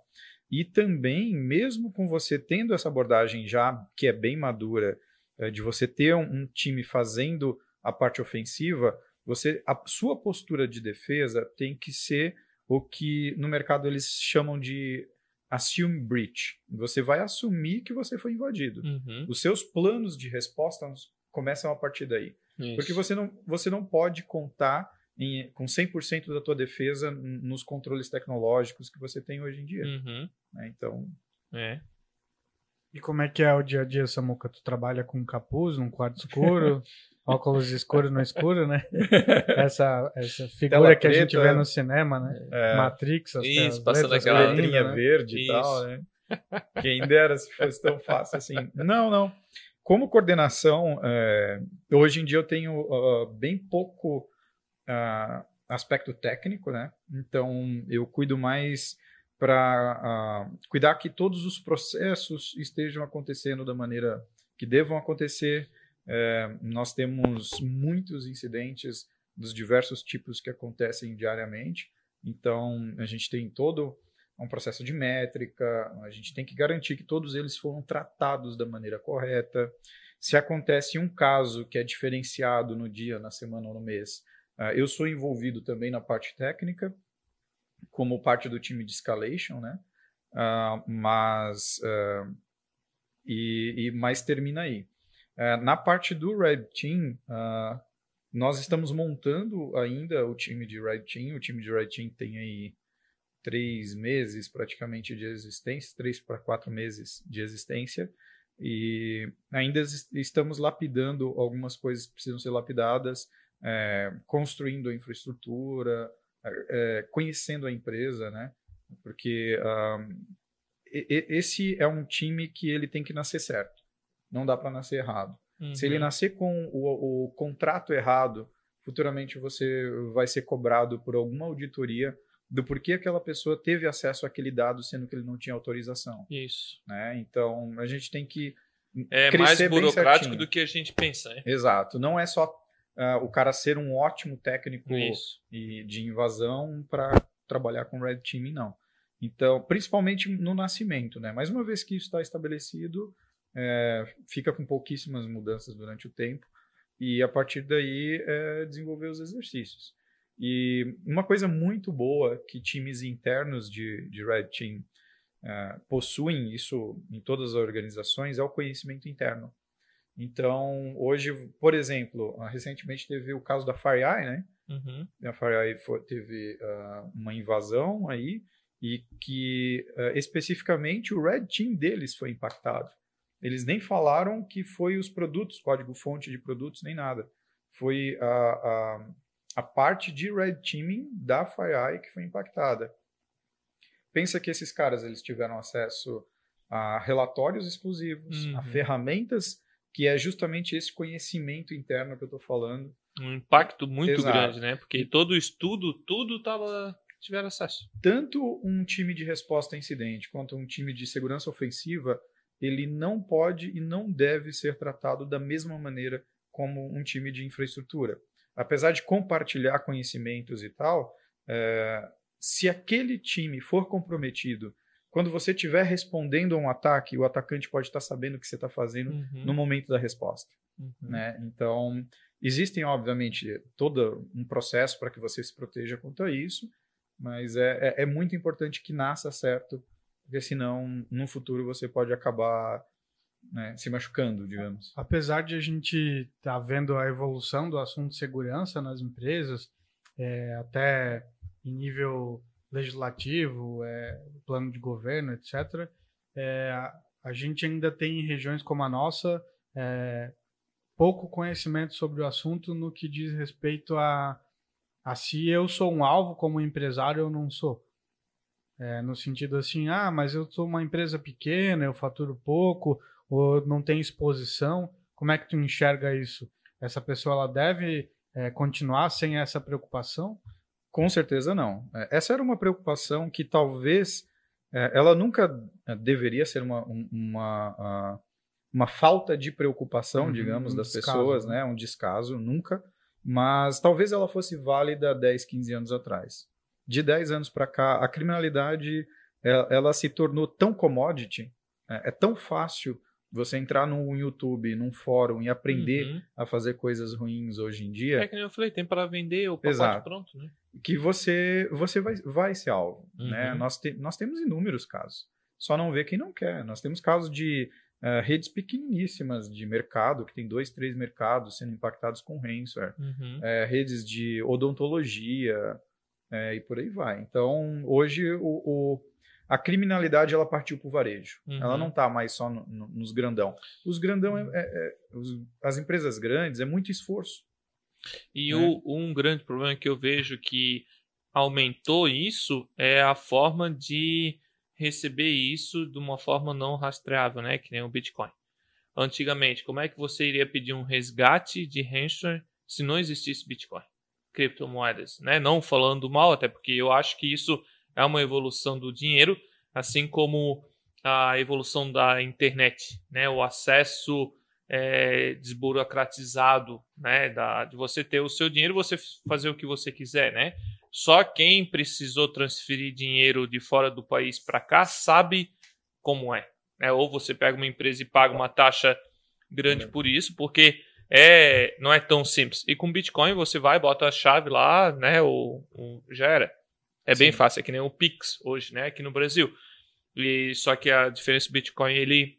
E também, mesmo com você tendo essa abordagem já que é bem madura, eh, de você ter um, time fazendo a parte ofensiva, você a sua postura de defesa tem que ser o que no mercado eles chamam de assume breach. Você vai assumir que você foi invadido. Uhum, Os seus planos de resposta começam a partir daí. Porque você não, você não pode contar em, com 100% da tua defesa nos controles tecnológicos que você tem hoje em dia. Uhum, né? Então, é. E como é que é o dia a dia, Samuca? Tu trabalha com capuz, num quarto escuro, óculos escuros no escuro, né? Essa, essa figura Tela que a gente preta. vê no cinema, né? é, Matrix, as Isso, telas passando pretas, aquela letrinha né? verde e Isso. tal, né? Quem dera se fosse tão fácil assim. Não, não. Como coordenação, é, hoje em dia eu tenho ah, bem pouco ah, aspecto técnico, né? Então eu cuido mais para uh, cuidar que todos os processos estejam acontecendo da maneira que devam acontecer. É, nós temos muitos incidentes dos diversos tipos que acontecem diariamente. Então a gente tem todo um processo de métrica, a gente tem que garantir que todos eles foram tratados da maneira correta. Se acontece um caso que é diferenciado no dia, na semana ou no mês, uh, eu sou envolvido também na parte técnica, como parte do time de escalation, né? Uh, mas uh, e, e mais termina aí. na parte do Red Team, nós estamos montando ainda o time de Red Team. O time de Red Team tem aí três meses praticamente de existência, três para quatro meses de existência. E ainda estamos lapidando algumas coisas que precisam ser lapidadas, é, construindo a infraestrutura, é, conhecendo a empresa, né? Porque um, esse é um time que ele tem que nascer certo. Não dá para nascer errado. Uhum. Se ele uhum. nascer com o, o contrato errado, futuramente você vai ser cobrado por alguma auditoria do porquê aquela pessoa teve acesso àquele dado sendo que ele não tinha autorização. Isso. Né? Então, a gente tem que é mais burocrático do que a gente pensa. Né? Exato. Não é só uh, o cara ser um ótimo técnico e de invasão para trabalhar com red teaming, não. Então, principalmente no nascimento, né? Mais uma vez que isso está estabelecido, é, fica com pouquíssimas mudanças durante o tempo e a partir daí é, desenvolver os exercícios. E uma coisa muito boa que times internos de, de Red Team uh, possuem, isso em todas as organizações, é o conhecimento interno. Então, hoje, por exemplo, uh, recentemente teve o caso da FireEye, né? Uhum. A FireEye foi, teve uh, uma invasão aí e que especificamente o Red Team deles foi impactado. Eles nem falaram que foi os produtos, código-fonte de produtos, nem nada. Foi a, a a parte de red teaming da FireEye que foi impactada. Pensa que esses caras eles tiveram acesso a relatórios exclusivos, uhum. a ferramentas que é justamente esse conhecimento interno que eu estou falando. Um impacto muito Exato. grande, né? Porque todo o estudo, tudo tava tiveram acesso. Tanto um time de resposta a incidente quanto um time de segurança ofensiva, ele não pode e não deve ser tratado da mesma maneira como um time de infraestrutura apesar de compartilhar conhecimentos e tal, é, se aquele time for comprometido, quando você estiver respondendo a um ataque, o atacante pode estar sabendo o que você está fazendo uhum. no momento da resposta. Uhum. Né? Então, existem, obviamente, todo um processo para que você se proteja contra isso, mas é, é, é muito importante que nasça certo, porque senão, no futuro, você pode acabar né, se machucando, digamos. Apesar de a gente estar tá vendo a evolução do assunto de segurança nas empresas, é, até em nível legislativo, é, plano de governo, etc., é, a gente ainda tem em regiões como a nossa é, pouco conhecimento sobre o assunto no que diz respeito a, a se eu sou um alvo como empresário ou não sou. É, no sentido assim, ah, mas eu sou uma empresa pequena, eu faturo pouco, ou não tem exposição? Como é que tu enxerga isso? Essa pessoa ela deve é, continuar sem essa preocupação? Com certeza não. É, essa era uma preocupação que talvez é, ela nunca é, deveria ser uma, uma, uma falta de preocupação, uhum, digamos, um das descaso, pessoas, né? um descaso, nunca. Mas talvez ela fosse válida 10, 15 anos atrás. De 10 anos para cá, a criminalidade ela, se tornou tão commodity, é, é tão fácil você entrar no YouTube, num fórum e aprender uhum. a fazer coisas ruins hoje em dia. É que nem eu falei, tem para vender o pacote Exato. pronto, né? Que você, você vai, vai ser alvo. Né? Uhum. Né? Nós, te, nós temos inúmeros casos. Só não vê quem não quer. Nós temos casos de uh, redes pequeniníssimas de mercado, que tem dois, três mercados sendo impactados com ransomware. Uhum. É, redes de odontologia é, e por aí vai. Então, hoje o, o a criminalidade ela partiu para o varejo. Uhum. Ela não está mais só no, no, nos grandão. Os grandão, é, é, é, os, as empresas grandes, é muito esforço. E né? o, um grande problema que eu vejo que aumentou isso é a forma de receber isso de uma forma não rastreável, né? Que nem o Bitcoin. Antigamente, como é que você iria pedir um resgate de ransomware se não existisse Bitcoin? criptomoedas, né? Não falando mal, até porque eu acho que isso é uma evolução do dinheiro, assim como a evolução da internet, né? O acesso é, desburocratizado, né? Da, de você ter o seu dinheiro, você fazer o que você quiser, né? Só quem precisou transferir dinheiro de fora do país para cá sabe como é. Né? Ou você pega uma empresa e paga uma taxa grande por isso, porque é, não é tão simples. E com Bitcoin você vai, bota a chave lá, né? Ou, ou já era. É Sim. bem fácil, é que nem o Pix hoje, né? Aqui no Brasil. E só que a diferença do Bitcoin, ele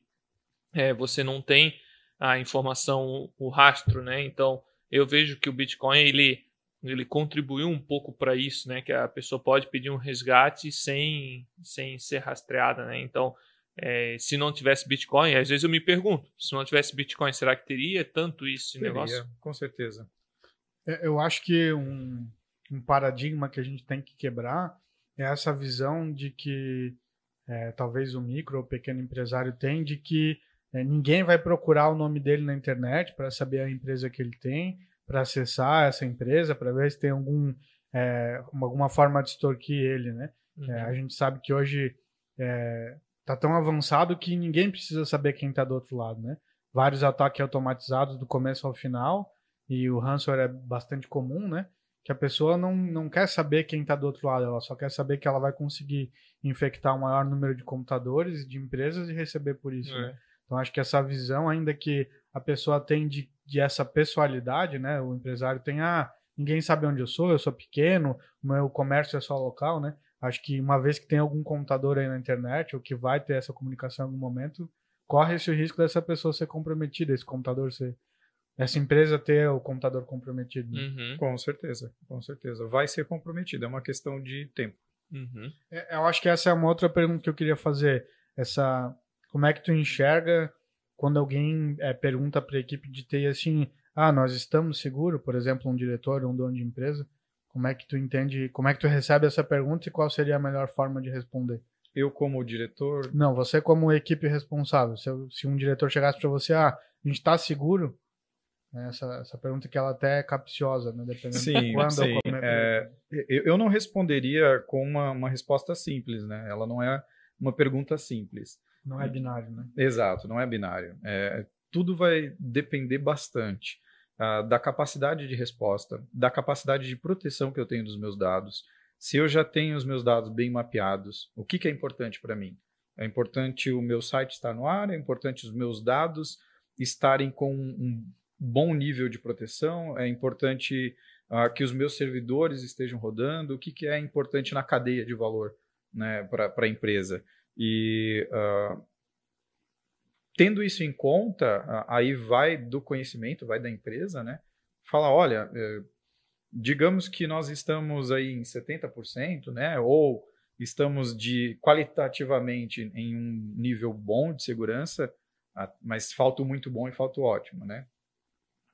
é, você não tem a informação, o rastro, né? Então eu vejo que o Bitcoin ele ele contribuiu um pouco para isso, né? Que a pessoa pode pedir um resgate sem sem ser rastreada, né? Então é, se não tivesse Bitcoin, às vezes eu me pergunto, se não tivesse Bitcoin, será que teria tanto isso teria, negócio? Com certeza. É, eu acho que um, um paradigma que a gente tem que quebrar é essa visão de que é, talvez o micro ou pequeno empresário tem de que é, ninguém vai procurar o nome dele na internet para saber a empresa que ele tem, para acessar essa empresa, para ver se tem algum, é, alguma forma de extorquir ele, né? É, uhum. a gente sabe que hoje é, tá tão avançado que ninguém precisa saber quem está do outro lado, né? Vários ataques automatizados do começo ao final e o ransomware é bastante comum, né? Que a pessoa não, não quer saber quem está do outro lado, ela só quer saber que ela vai conseguir infectar o maior número de computadores e de empresas e receber por isso. Né? Então acho que essa visão, ainda que a pessoa tem de, de essa pessoalidade, né? O empresário tem, ah, ninguém sabe onde eu sou, eu sou pequeno, o meu comércio é só local, né? Acho que uma vez que tem algum computador aí na internet, ou que vai ter essa comunicação em algum momento, corre esse risco dessa pessoa ser comprometida, esse computador ser. Essa empresa ter o computador comprometido. Né? Uhum. Com certeza, com certeza. Vai ser comprometido, é uma questão de tempo. Uhum. É, eu acho que essa é uma outra pergunta que eu queria fazer. Essa, como é que tu enxerga quando alguém é, pergunta para a equipe de TI assim, ah, nós estamos seguros, por exemplo, um diretor, um dono de empresa, como é que tu entende, como é que tu recebe essa pergunta e qual seria a melhor forma de responder? Eu como diretor? Não, você como equipe responsável. Se, se um diretor chegasse para você, ah, a gente está seguro? Né, essa, essa pergunta que ela até é capciosa, né? Dependendo sim, de quando sim. ou como é, é eu, eu não responderia com uma, uma resposta simples, né? Ela não é uma pergunta simples. Não é binário, né? Exato, não é binário. É, tudo vai depender bastante uh, da capacidade de resposta, da capacidade de proteção que eu tenho dos meus dados. Se eu já tenho os meus dados bem mapeados, o que, que é importante para mim? É importante o meu site estar no ar, é importante os meus dados estarem com um bom nível de proteção, é importante uh, que os meus servidores estejam rodando, o que, que é importante na cadeia de valor né, para a empresa. E uh, tendo isso em conta, aí vai do conhecimento, vai da empresa, né? Fala, olha, é, digamos que nós estamos aí em 70%, né? Ou estamos de qualitativamente em um nível bom de segurança, mas falta muito bom e falta ótimo, né?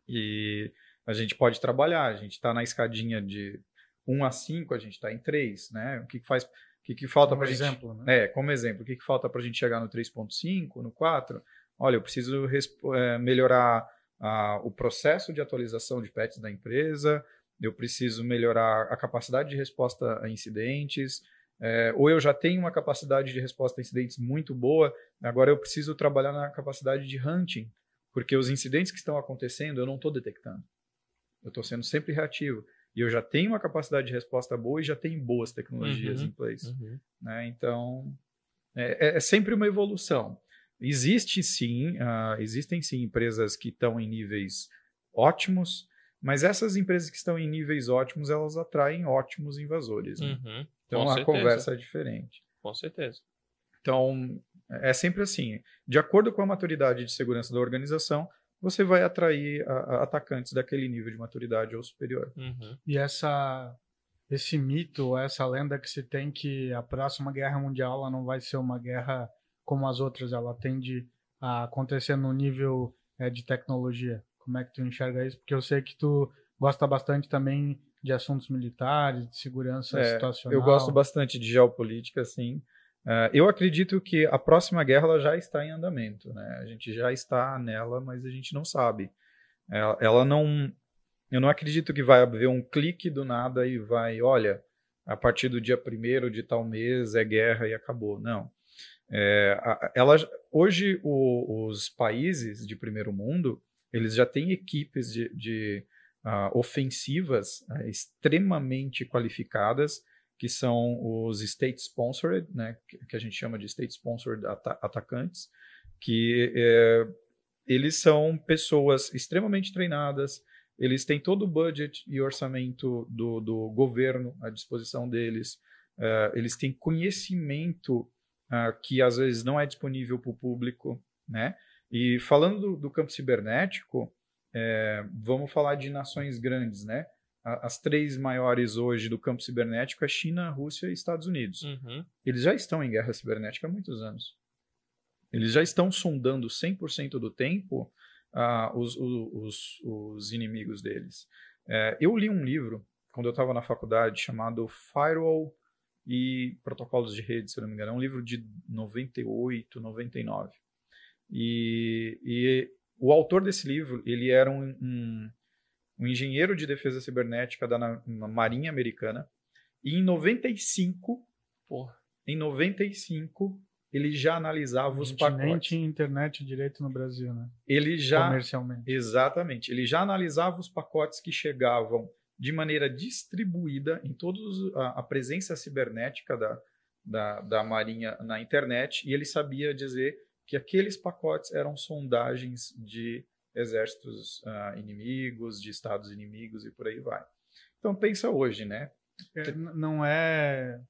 E a gente pode trabalhar, a gente está na escadinha de 1 a 5, a gente está em 3, né? O que faz o que, que falta para exemplo, gente... né? É, como exemplo, o que, que falta para a gente chegar no 3.5, no 4? Olha, eu preciso é, melhorar o processo de atualização de patches da empresa, eu preciso melhorar a capacidade de resposta a incidentes, é, ou eu já tenho uma capacidade de resposta a incidentes muito boa, agora eu preciso trabalhar na capacidade de hunting, porque os incidentes que estão acontecendo eu não estou detectando. Eu estou sendo sempre reativo. E eu já tenho uma capacidade de resposta boa e já tenho boas tecnologias uhum, em place. Uhum. Né? Então, é, é, é, sempre uma evolução. Existe sim, uh, existem sim empresas que estão em níveis ótimos, mas essas empresas que estão em níveis ótimos, elas atraem ótimos invasores. Né? Uhum, então a certeza. conversa é diferente. Com certeza. Então, é sempre assim. De acordo com a maturidade de segurança da organização, você vai atrair a, a atacantes daquele nível de maturidade ou superior. Uhum. E essa esse mito, essa lenda que se tem que a próxima guerra mundial ela não vai ser uma guerra como as outras, ela tende a acontecer no nível é, de tecnologia. Como é que tu enxerga isso? Porque eu sei que tu gosta bastante também de assuntos militares, de segurança é, situacional. Eu gosto bastante de geopolítica, sim. Uh, eu acredito que a próxima guerra já está em andamento. Né? A gente já está nela, mas a gente não sabe. Ela, ela, não, Eu não acredito que vai haver um clique do nada e vai, olha, a partir do dia primeiro de tal mês é guerra e acabou. Não. É, ela, hoje, o, os países de primeiro mundo, eles já têm equipes de, de uh, ofensivas uh, extremamente qualificadas, que são os state sponsored, né, que, a gente chama de state sponsored ata atacantes, que é, eles são pessoas extremamente treinadas, eles têm todo o budget e orçamento do, do governo à disposição deles, uh, eles têm conhecimento uh, que às vezes não é disponível para o público, né? E falando do, do campo cibernético, é, vamos falar de nações grandes, né? As três maiores hoje do campo cibernético é China, Rússia e Estados Unidos. Uhum. Eles já estão em guerra cibernética há muitos anos. Eles já estão sondando 100% do tempo uh, os, os, os, inimigos deles. É, eu li um livro, quando eu estava na faculdade, chamado Firewall e Protocolos de Rede, se eu não me engano. É um livro de 98, 99. E, e o autor desse livro, ele era um, um, um engenheiro de defesa cibernética da Marinha Americana. E em 95, Porra. em 95, ele já analisava os pacotes. Nem tinha internet direito no Brasil, né? Ele já comercialmente. Exatamente. Ele já analisava os pacotes que chegavam de maneira distribuída em todos a, a presença cibernética da, da, da Marinha na internet e ele sabia dizer que aqueles pacotes eram sondagens de exércitos uh, inimigos, de estados inimigos e por aí vai. Então pensa hoje, né? É, não é.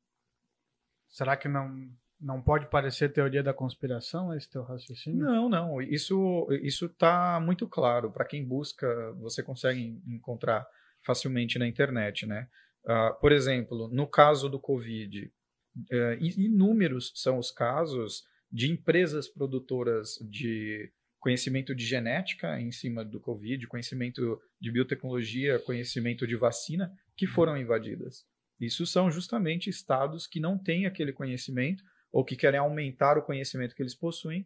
Será que não não pode parecer teoria da conspiração esse teu raciocínio? Não, não. Isso isso está muito claro para quem busca. Você consegue encontrar facilmente na internet, né? Uh, por exemplo, no caso do Covid, uh, inúmeros são os casos de empresas produtoras de conhecimento de genética em cima do Covid, conhecimento de biotecnologia, conhecimento de vacina, que foram invadidas. Isso são justamente estados que não têm aquele conhecimento ou que querem aumentar o conhecimento que eles possuem,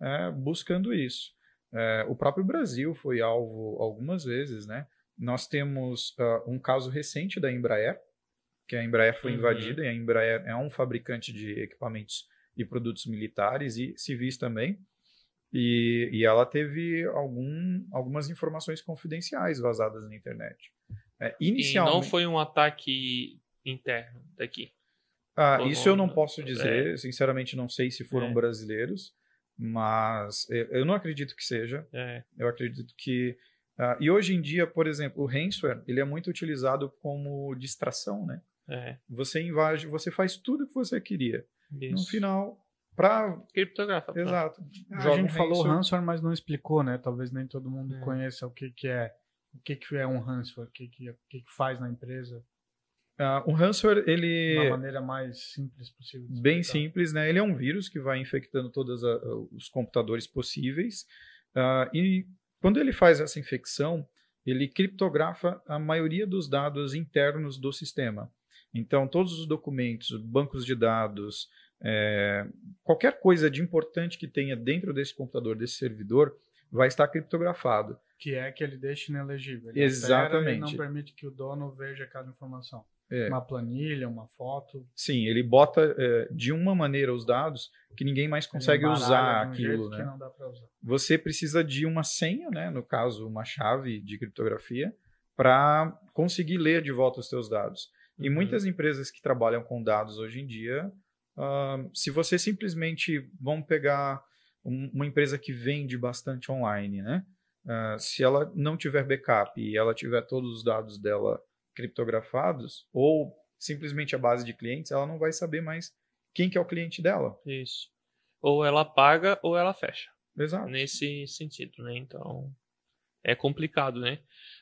é, buscando isso. É, o próprio Brasil foi alvo algumas vezes, né? Nós temos uh, um caso recente da Embraer, que a Embraer foi uhum. invadida, e a Embraer é um fabricante de equipamentos e produtos militares e civis também, e, e ela teve algum, algumas informações confidenciais vazadas na internet. É, inicialmente, e não foi um ataque interno daqui. Ah, isso eu não posso dizer, é. sinceramente não sei se foram é. brasileiros, mas eu não acredito que seja. É. Eu acredito que uh, e hoje em dia, por exemplo, o ransomware ele é muito utilizado como distração, né? É. Você invade, você faz tudo que você queria. Isso. No final, para criptografa. Exato. A gente falou ransomware, mas não explicou, né? Talvez nem todo mundo é. conheça o que, que é, o que, que é um ransomware, o que, que, o que, que faz na empresa. Uh, o ransomware, ele... Da maneira mais simples possível. Bem simples, né? Ele é um vírus que vai infectando todos os computadores possíveis. Uh, e quando ele faz essa infecção, ele criptografa a maioria dos dados internos do sistema. Então, todos os documentos, bancos de dados, é, qualquer coisa de importante que tenha dentro desse computador, desse servidor, vai estar criptografado. Que é que ele deixa inelegível. Ele Exatamente. E não permite que o dono veja cada informação. É. Uma planilha, uma foto. Sim, ele bota é, de uma maneira os dados que ninguém mais consegue usar aquilo. Né? Usar. Você precisa de uma senha, né? no caso, uma chave de criptografia, para conseguir ler de volta os seus dados. E uhum. muitas empresas que trabalham com dados hoje em dia, uh, se você simplesmente, vamos pegar um, uma empresa que vende bastante online, né? Uh, se ela não tiver backup e ela tiver todos os dados dela criptografados, ou simplesmente a base de clientes, ela não vai saber mais quem que é o cliente dela. Isso. Ou ela paga ou ela fecha. Exato. Nesse sentido, né? Então, é complicado, né?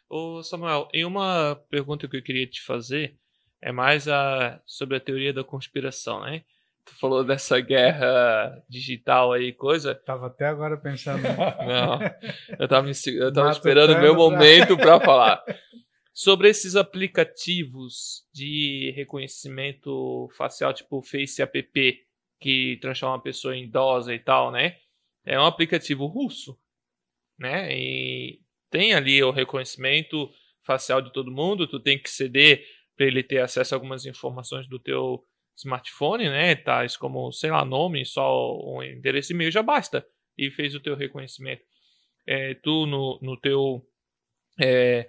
Ô Samuel, e uma pergunta que eu queria te fazer é mais a, sobre a teoria da conspiração, né? Tu falou dessa guerra digital aí, coisa. Tava até agora pensando. Não, eu tava, me, eu tava esperando o meu momento para falar. Sobre esses aplicativos de reconhecimento facial, tipo o Face App, que transforma a pessoa em idosa e tal, né? É um aplicativo russo, né? E tem ali o reconhecimento facial de todo mundo, tu tem que ceder para ele ter acesso a algumas informações do teu smartphone, né? Tais como, sei lá, nome, só um endereço de e-mail já basta. E fez o teu reconhecimento. É, tu, no, no teu é,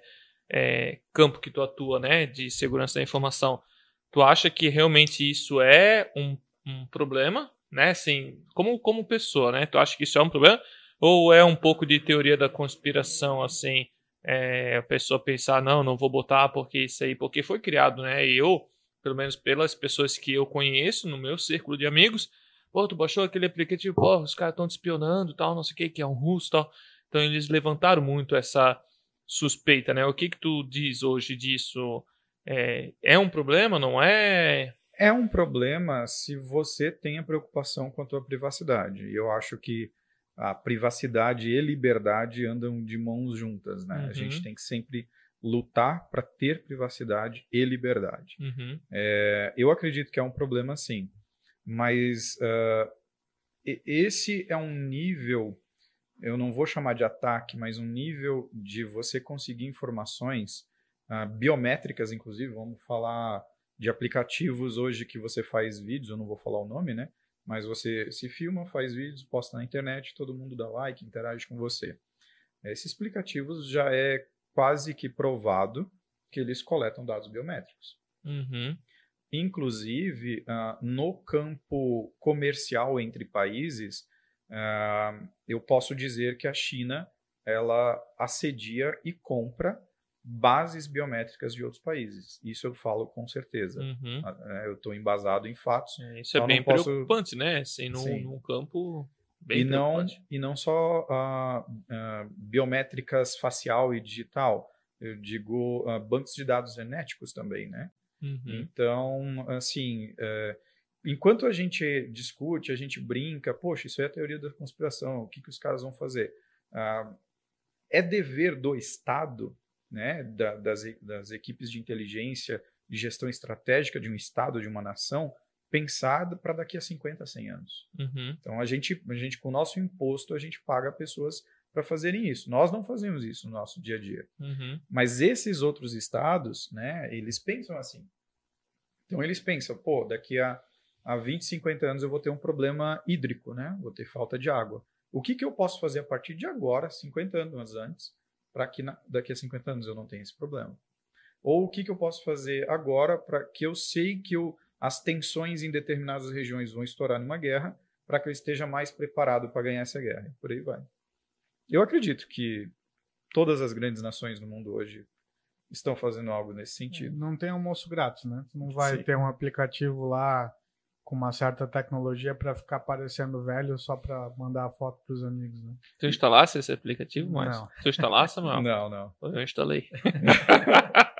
é, campo que tu atua, né? De segurança da informação, tu acha que realmente isso é um, um problema, né? Assim, como, como pessoa, né? Tu acha que isso é um problema? Ou é um pouco de teoria da conspiração, assim, é, a pessoa pensar, não, não vou botar porque isso aí, porque foi criado, né? E eu, pelo menos pelas pessoas que eu conheço no meu círculo de amigos, pô, tu baixou aquele aplicativo, pô, os caras estão te espionando tal, não sei o que, que é um russo tal. Então eles levantaram muito essa suspeita, né? O que que tu diz hoje disso? É, é um problema, não é? É um problema se você tem a preocupação com a tua privacidade. E eu acho que a privacidade e liberdade andam de mãos juntas, né? Uhum. A gente tem que sempre lutar para ter privacidade e liberdade. Uhum. É, eu acredito que é um problema sim, mas uh, esse é um nível, eu não vou chamar de ataque, mas um nível de você conseguir informações uh, biométricas, inclusive, vamos falar de aplicativos hoje que você faz vídeos, eu não vou falar o nome, né? Mas você se filma, faz vídeos, posta na internet, todo mundo dá like, interage com você. Esses aplicativos já é quase que provado que eles coletam dados biométricos. Uhum. Inclusive, uh, no campo comercial entre países, uh, eu posso dizer que a China ela assedia e compra bases biométricas de outros países. Isso eu falo com certeza. Uhum. Uh, eu estou embasado em fatos. É, isso é bem posso... preocupante, né? Assim, num, num campo Bem e não e não só uh, uh, biométricas facial e digital. Eu digo uh, bancos de dados genéticos também né? Uhum. então assim uh, enquanto a gente discute a gente brinca poxa isso é a teoria da conspiração o que que os caras vão fazer? É dever do Estado né da, das, das equipes de inteligência de gestão estratégica de um Estado de uma nação pensado para daqui a 50, 100 anos. Uhum. Então a gente, a gente com o nosso imposto a gente paga pessoas para fazerem isso. Nós não fazemos isso no nosso dia a dia. Uhum. Mas esses outros estados, né, eles pensam assim. Então eles pensam, pô, daqui a, a 20, 50 anos eu vou ter um problema hídrico, né? Vou ter falta de água. O que, que eu posso fazer a partir de agora, 50 anos antes, para que na, daqui a 50 anos eu não tenha esse problema? Ou o que, que eu posso fazer agora para que eu sei que eu as tensões em determinadas regiões vão estourar numa guerra para que eu esteja mais preparado para ganhar essa guerra. Por aí vai. Eu acredito que todas as grandes nações no mundo hoje estão fazendo algo nesse sentido. Não tem almoço grátis, né? Não vai Sim. ter um aplicativo lá com uma certa tecnologia para ficar parecendo velho só para mandar a foto para os amigos, né? Tu instalasse esse aplicativo, mas não. Tu instalasse, Samuel? Não, não. Eu instalei.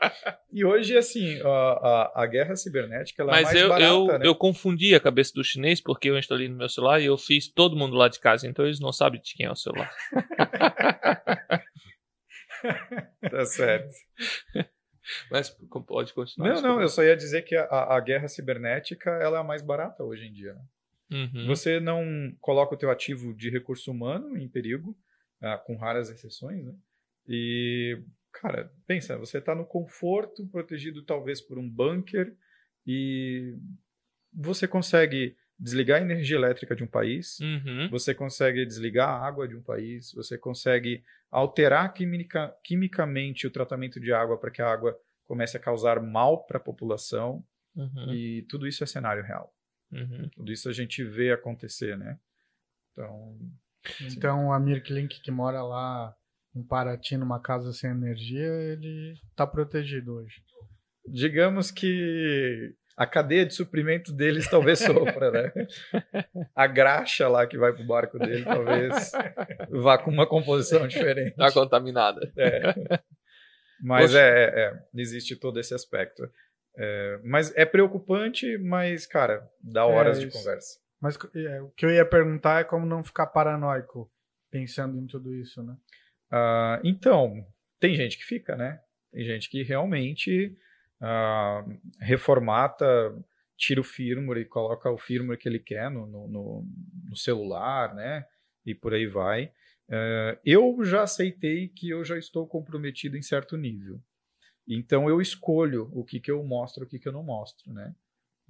E hoje, assim, a, a, a guerra cibernética ela é Mas é mais eu, barata, eu, né? eu confundi a cabeça do chinês porque eu instalei no meu celular e eu fiz todo mundo lá de casa, então eles não sabem de quem é o celular. tá certo. Mas pode continuar. Não, não, eu só ia dizer que a, a guerra cibernética ela é a mais barata hoje em dia. Né? Uhum. Você não coloca o teu ativo de recurso humano em perigo, ah, com raras exceções, né? E cara, pensa, você está no conforto, protegido talvez por um bunker, e você consegue desligar a energia elétrica de um país, uhum. você consegue desligar a água de um país, você consegue alterar quimica, quimicamente o tratamento de água para que a água comece a causar mal para a população, uhum. e tudo isso é cenário real. Uhum. Tudo isso a gente vê acontecer, né? Então, então a Mirklink que mora lá em Paraty, numa casa sem energia, ele está protegido hoje. Digamos que a cadeia de suprimento deles talvez sofra, né? A graxa lá que vai pro barco dele talvez vá com uma composição diferente. Está contaminada. É. Mas é, é, existe todo esse aspecto. É, mas é preocupante, mas, cara, dá horas é de conversa. Mas é, o que eu ia perguntar é como não ficar paranoico pensando em tudo isso, né? Uh, então, tem gente que fica, né? Tem gente que realmente uh, reformata, tira o firmware e coloca o firmware que ele quer no, no, no celular, né? E por aí vai. Uh, eu já aceitei que eu já estou comprometido em certo nível. Então eu escolho o que, que eu mostro, o que, que eu não mostro, né?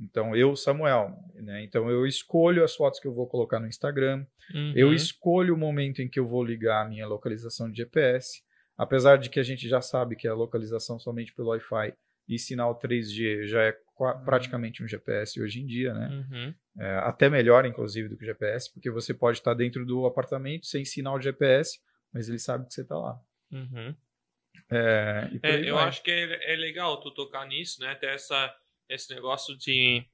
Então eu, Samuel, né? Então eu escolho as fotos que eu vou colocar no Instagram, Uhum. eu escolho o momento em que eu vou ligar a minha localização de GPS, apesar de que a gente já sabe que a localização somente pelo Wi-Fi e sinal 3G já é qua- praticamente um GPS hoje em dia, né? Uhum. É, até melhor, inclusive, do que o GPS, porque você pode estar dentro do apartamento sem sinal de GPS, mas ele sabe que você está lá. Uhum. É, É, eu vai. acho que é, é legal tu tocar nisso, né? Ter essa, esse negócio de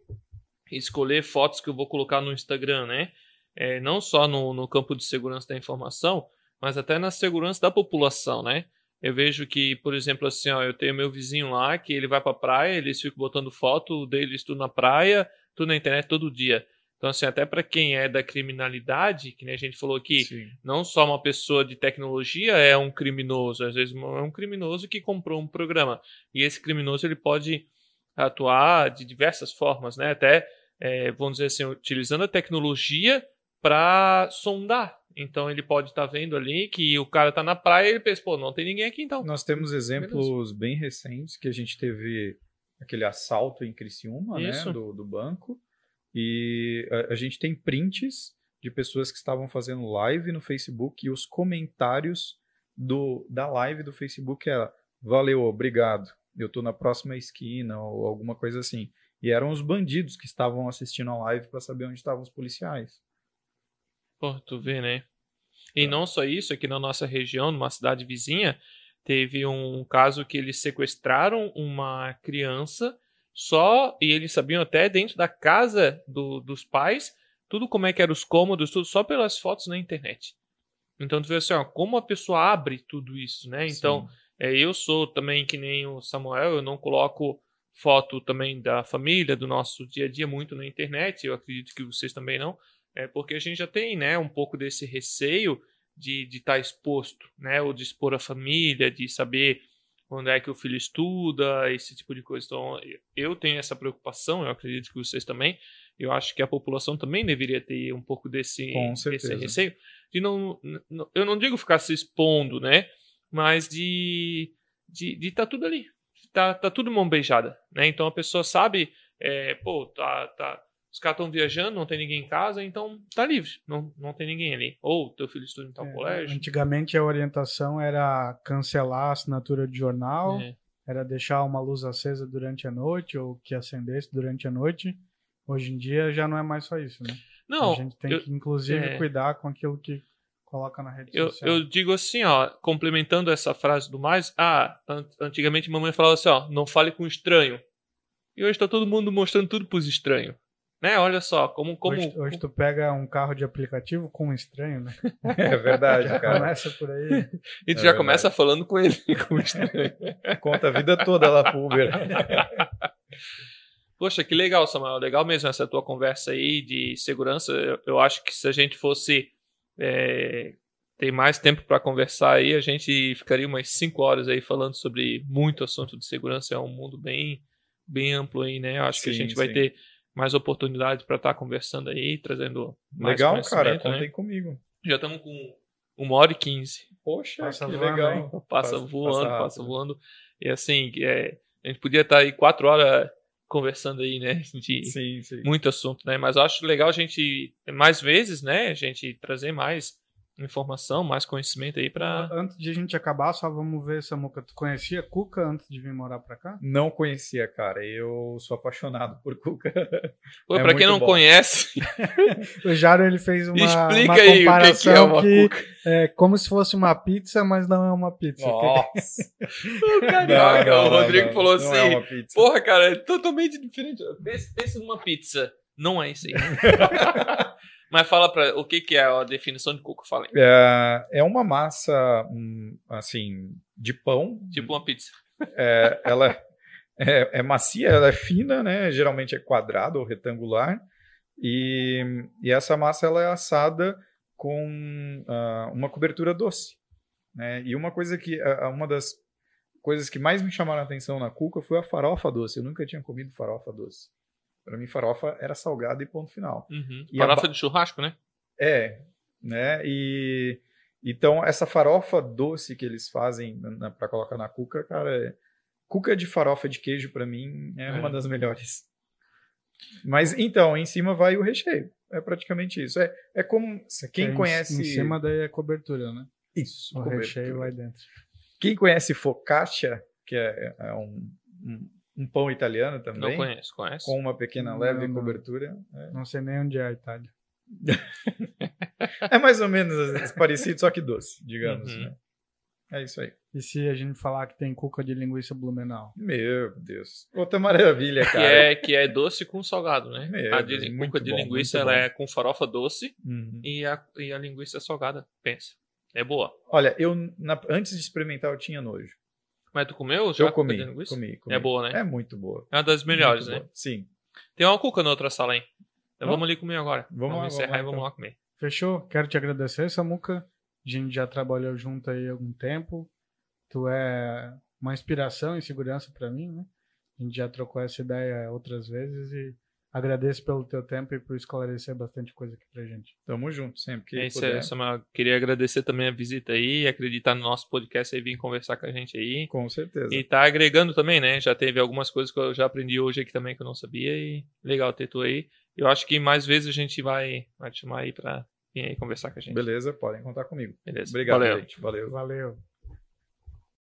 escolher fotos que eu vou colocar no Instagram, né? É, não só no, no campo de segurança da informação, mas até na segurança da população, né? Eu vejo que, por exemplo, assim, ó, eu tenho meu vizinho lá que ele vai pra praia, eles ficam botando foto deles tudo na praia, tudo na internet todo dia. Então, assim, até para quem é da criminalidade, que nem a gente falou aqui, Sim. não só uma pessoa de tecnologia é um criminoso, às vezes é um criminoso que comprou um programa. E esse criminoso ele pode atuar de diversas formas, né? Até, é, vamos dizer assim, utilizando a tecnologia para sondar. Então ele pode estar vendo ali que o cara tá na praia e ele pensa, pô, não tem ninguém aqui então. Nós temos exemplos bem recentes que a gente teve aquele assalto em Criciúma, né, Isso. do, do banco, e a, a gente tem prints de pessoas que estavam fazendo live no Facebook e os comentários do, da live do Facebook era valeu, obrigado, eu tô na próxima esquina ou alguma coisa assim. E eram os bandidos que estavam assistindo a live para saber onde estavam os policiais. Pô, tu vê, né? E não só isso, aqui na nossa região, numa cidade vizinha, teve um caso que eles sequestraram uma criança só, e eles sabiam até dentro da casa do- dos pais, tudo como é que eram os cômodos, tudo só pelas fotos na internet. Então tu vê assim, ó, como a pessoa abre tudo isso, né? Então, Sim. É, eu sou também que nem o Samuel, eu não coloco foto também da família, do nosso dia a dia muito na internet, eu acredito que vocês também não, é porque a gente já tem, né, um pouco desse receio de estar exposto, né, ou de expor a família, de saber onde é que o filho estuda, esse tipo de coisa. Então, eu tenho essa preocupação, eu acredito que vocês também, eu acho que a população também deveria ter um pouco desse, desse receio, de não, eu não digo ficar se expondo, né, mas de de de tá tudo ali, tá, tá tudo mão beijada, né? Então a pessoa sabe, é, pô, tá, tá, os caras estão viajando, não tem ninguém em casa, então tá livre, não, não tem ninguém ali. Ou teu filho estuda em tal É, colégio. Antigamente a orientação era cancelar a assinatura de jornal, É. era deixar uma luz acesa durante a noite ou que acendesse durante a noite. Hoje em dia já não é mais só isso, né? Não, a gente tem eu- que inclusive é. cuidar com aquilo que coloca na rede Eu, social. eu digo assim, ó, complementando essa frase do mais, ah, an- antigamente mamãe falava assim, ó, não fale com estranho. E hoje tá todo mundo mostrando tudo pros estranhos. Né? Olha só, como. como Hoje, hoje tu pega um carro de aplicativo com um estranho, né? É verdade, Já cara. começa por aí. E tu É já verdade. começa falando com ele, como estranho. Conta a vida toda lá pro Uber. Poxa, que legal, Samuel. Legal mesmo essa tua conversa aí de segurança. Eu, eu acho que se a gente fosse é, ter mais tempo para conversar aí, a gente ficaria umas 5 horas aí falando sobre muito assunto de segurança. É um mundo bem, bem amplo aí, né? Acho que a Sim, gente vai sim. ter mais oportunidade para estar conversando aí, trazendo mais Legal, cara. conhecimento, né? Contem comigo. Já estamos com uma hora e quinze. Poxa, Passa que voando, legal. Passa, Passa- voando, passa passa, voando. E assim, é, a gente podia estar aí quatro horas conversando aí, né? De Sim, sim. muito assunto, né? Mas eu acho legal a gente, mais vezes, né? A gente trazer mais informação, mais conhecimimento aí pra. Antes de a gente acabar, só vamos ver, Samuca. Tu conhecia Cuca antes de vir morar pra cá? Não conhecia, cara. Eu sou apaixonado por Cuca. Pô, É pra quem não bom. conhece, O Jaro ele fez uma, explica uma aí o que, que é comparação uma que cuca. é como se fosse uma pizza, mas não é uma pizza. Nossa. O carioca, Não, não, o Rodrigo não, falou não assim: é uma pizza. Porra, cara, é totalmente diferente. Pensa numa pizza. Não é isso aí. Mas fala pra. O que, que é a definição de cuca? Fala aí. É, é uma massa, hum, assim, de pão. Tipo uma pizza. É, ela é, é macia, ela é fina, né? Geralmente é quadrada ou retangular. E, e essa massa ela é assada com ah, uma cobertura doce. Né? E uma coisa que. ah, uma das coisas que mais me chamaram a atenção na cuca foi a farofa doce. Eu nunca tinha comido farofa doce. Para mim, farofa era salgada e ponto final. Uhum. E a Farofa ba- de churrasco, né? É, né? E então essa farofa doce que eles fazem para colocar na cuca, cara, é cuca de farofa de queijo para mim é, É. uma das melhores. Mas então, em cima vai o recheio. É praticamente isso. É, é como quem Em- conhece Em cima daí é cobertura, né? isso, O cobertura. recheio vai dentro. Quem conhece focaccia, que é, é um, um, um pão italiano Não também, conheço, conhece? com uma pequena Não, leve não. cobertura, Não sei nem onde é a Itália. é mais ou menos parecido, só que doce, digamos. Uhum. né? É isso aí. E se a gente falar que tem cuca de linguiça blumenau? Meu Deus. Outra maravilha, Que cara. é, que é doce com salgado, né? Meu a Deus, de, cuca de bom, linguiça ela bom. é com farofa doce Uhum. e a, e a linguiça é salgada. Pensa. É boa. Olha, eu na- antes de experimentar eu tinha nojo. Mas tu comeu já eu cuca comi, comi, comi. É boa, né? É muito boa. É uma das melhores, Muito né? boa. Sim. Tem uma cuca na outra sala, hein? Então vamos ali comer agora. Vamos lá, encerrar vamos lá, e vamos então. lá comer. Fechou? Quero te agradecer, Samuca. A gente já trabalhou junto aí há algum tempo. Tu é uma inspiração e segurança para mim, né? A gente já trocou essa ideia outras vezes e agradeço pelo teu tempo e por esclarecer bastante coisa aqui pra gente. Tamo junto sempre que É isso puder. aí, Samuel. Queria agradecer também a visita aí, acreditar no nosso podcast e vir conversar com a gente aí. Com certeza. E tá agregando também, né? Já teve algumas coisas que eu já aprendi hoje aqui também que eu não sabia e legal ter tu aí. Eu acho que mais vezes a gente vai, vai te chamar aí pra vir aí conversar com a gente. Beleza, podem contar comigo. Beleza. Obrigado, Valeu. gente. Valeu. Valeu.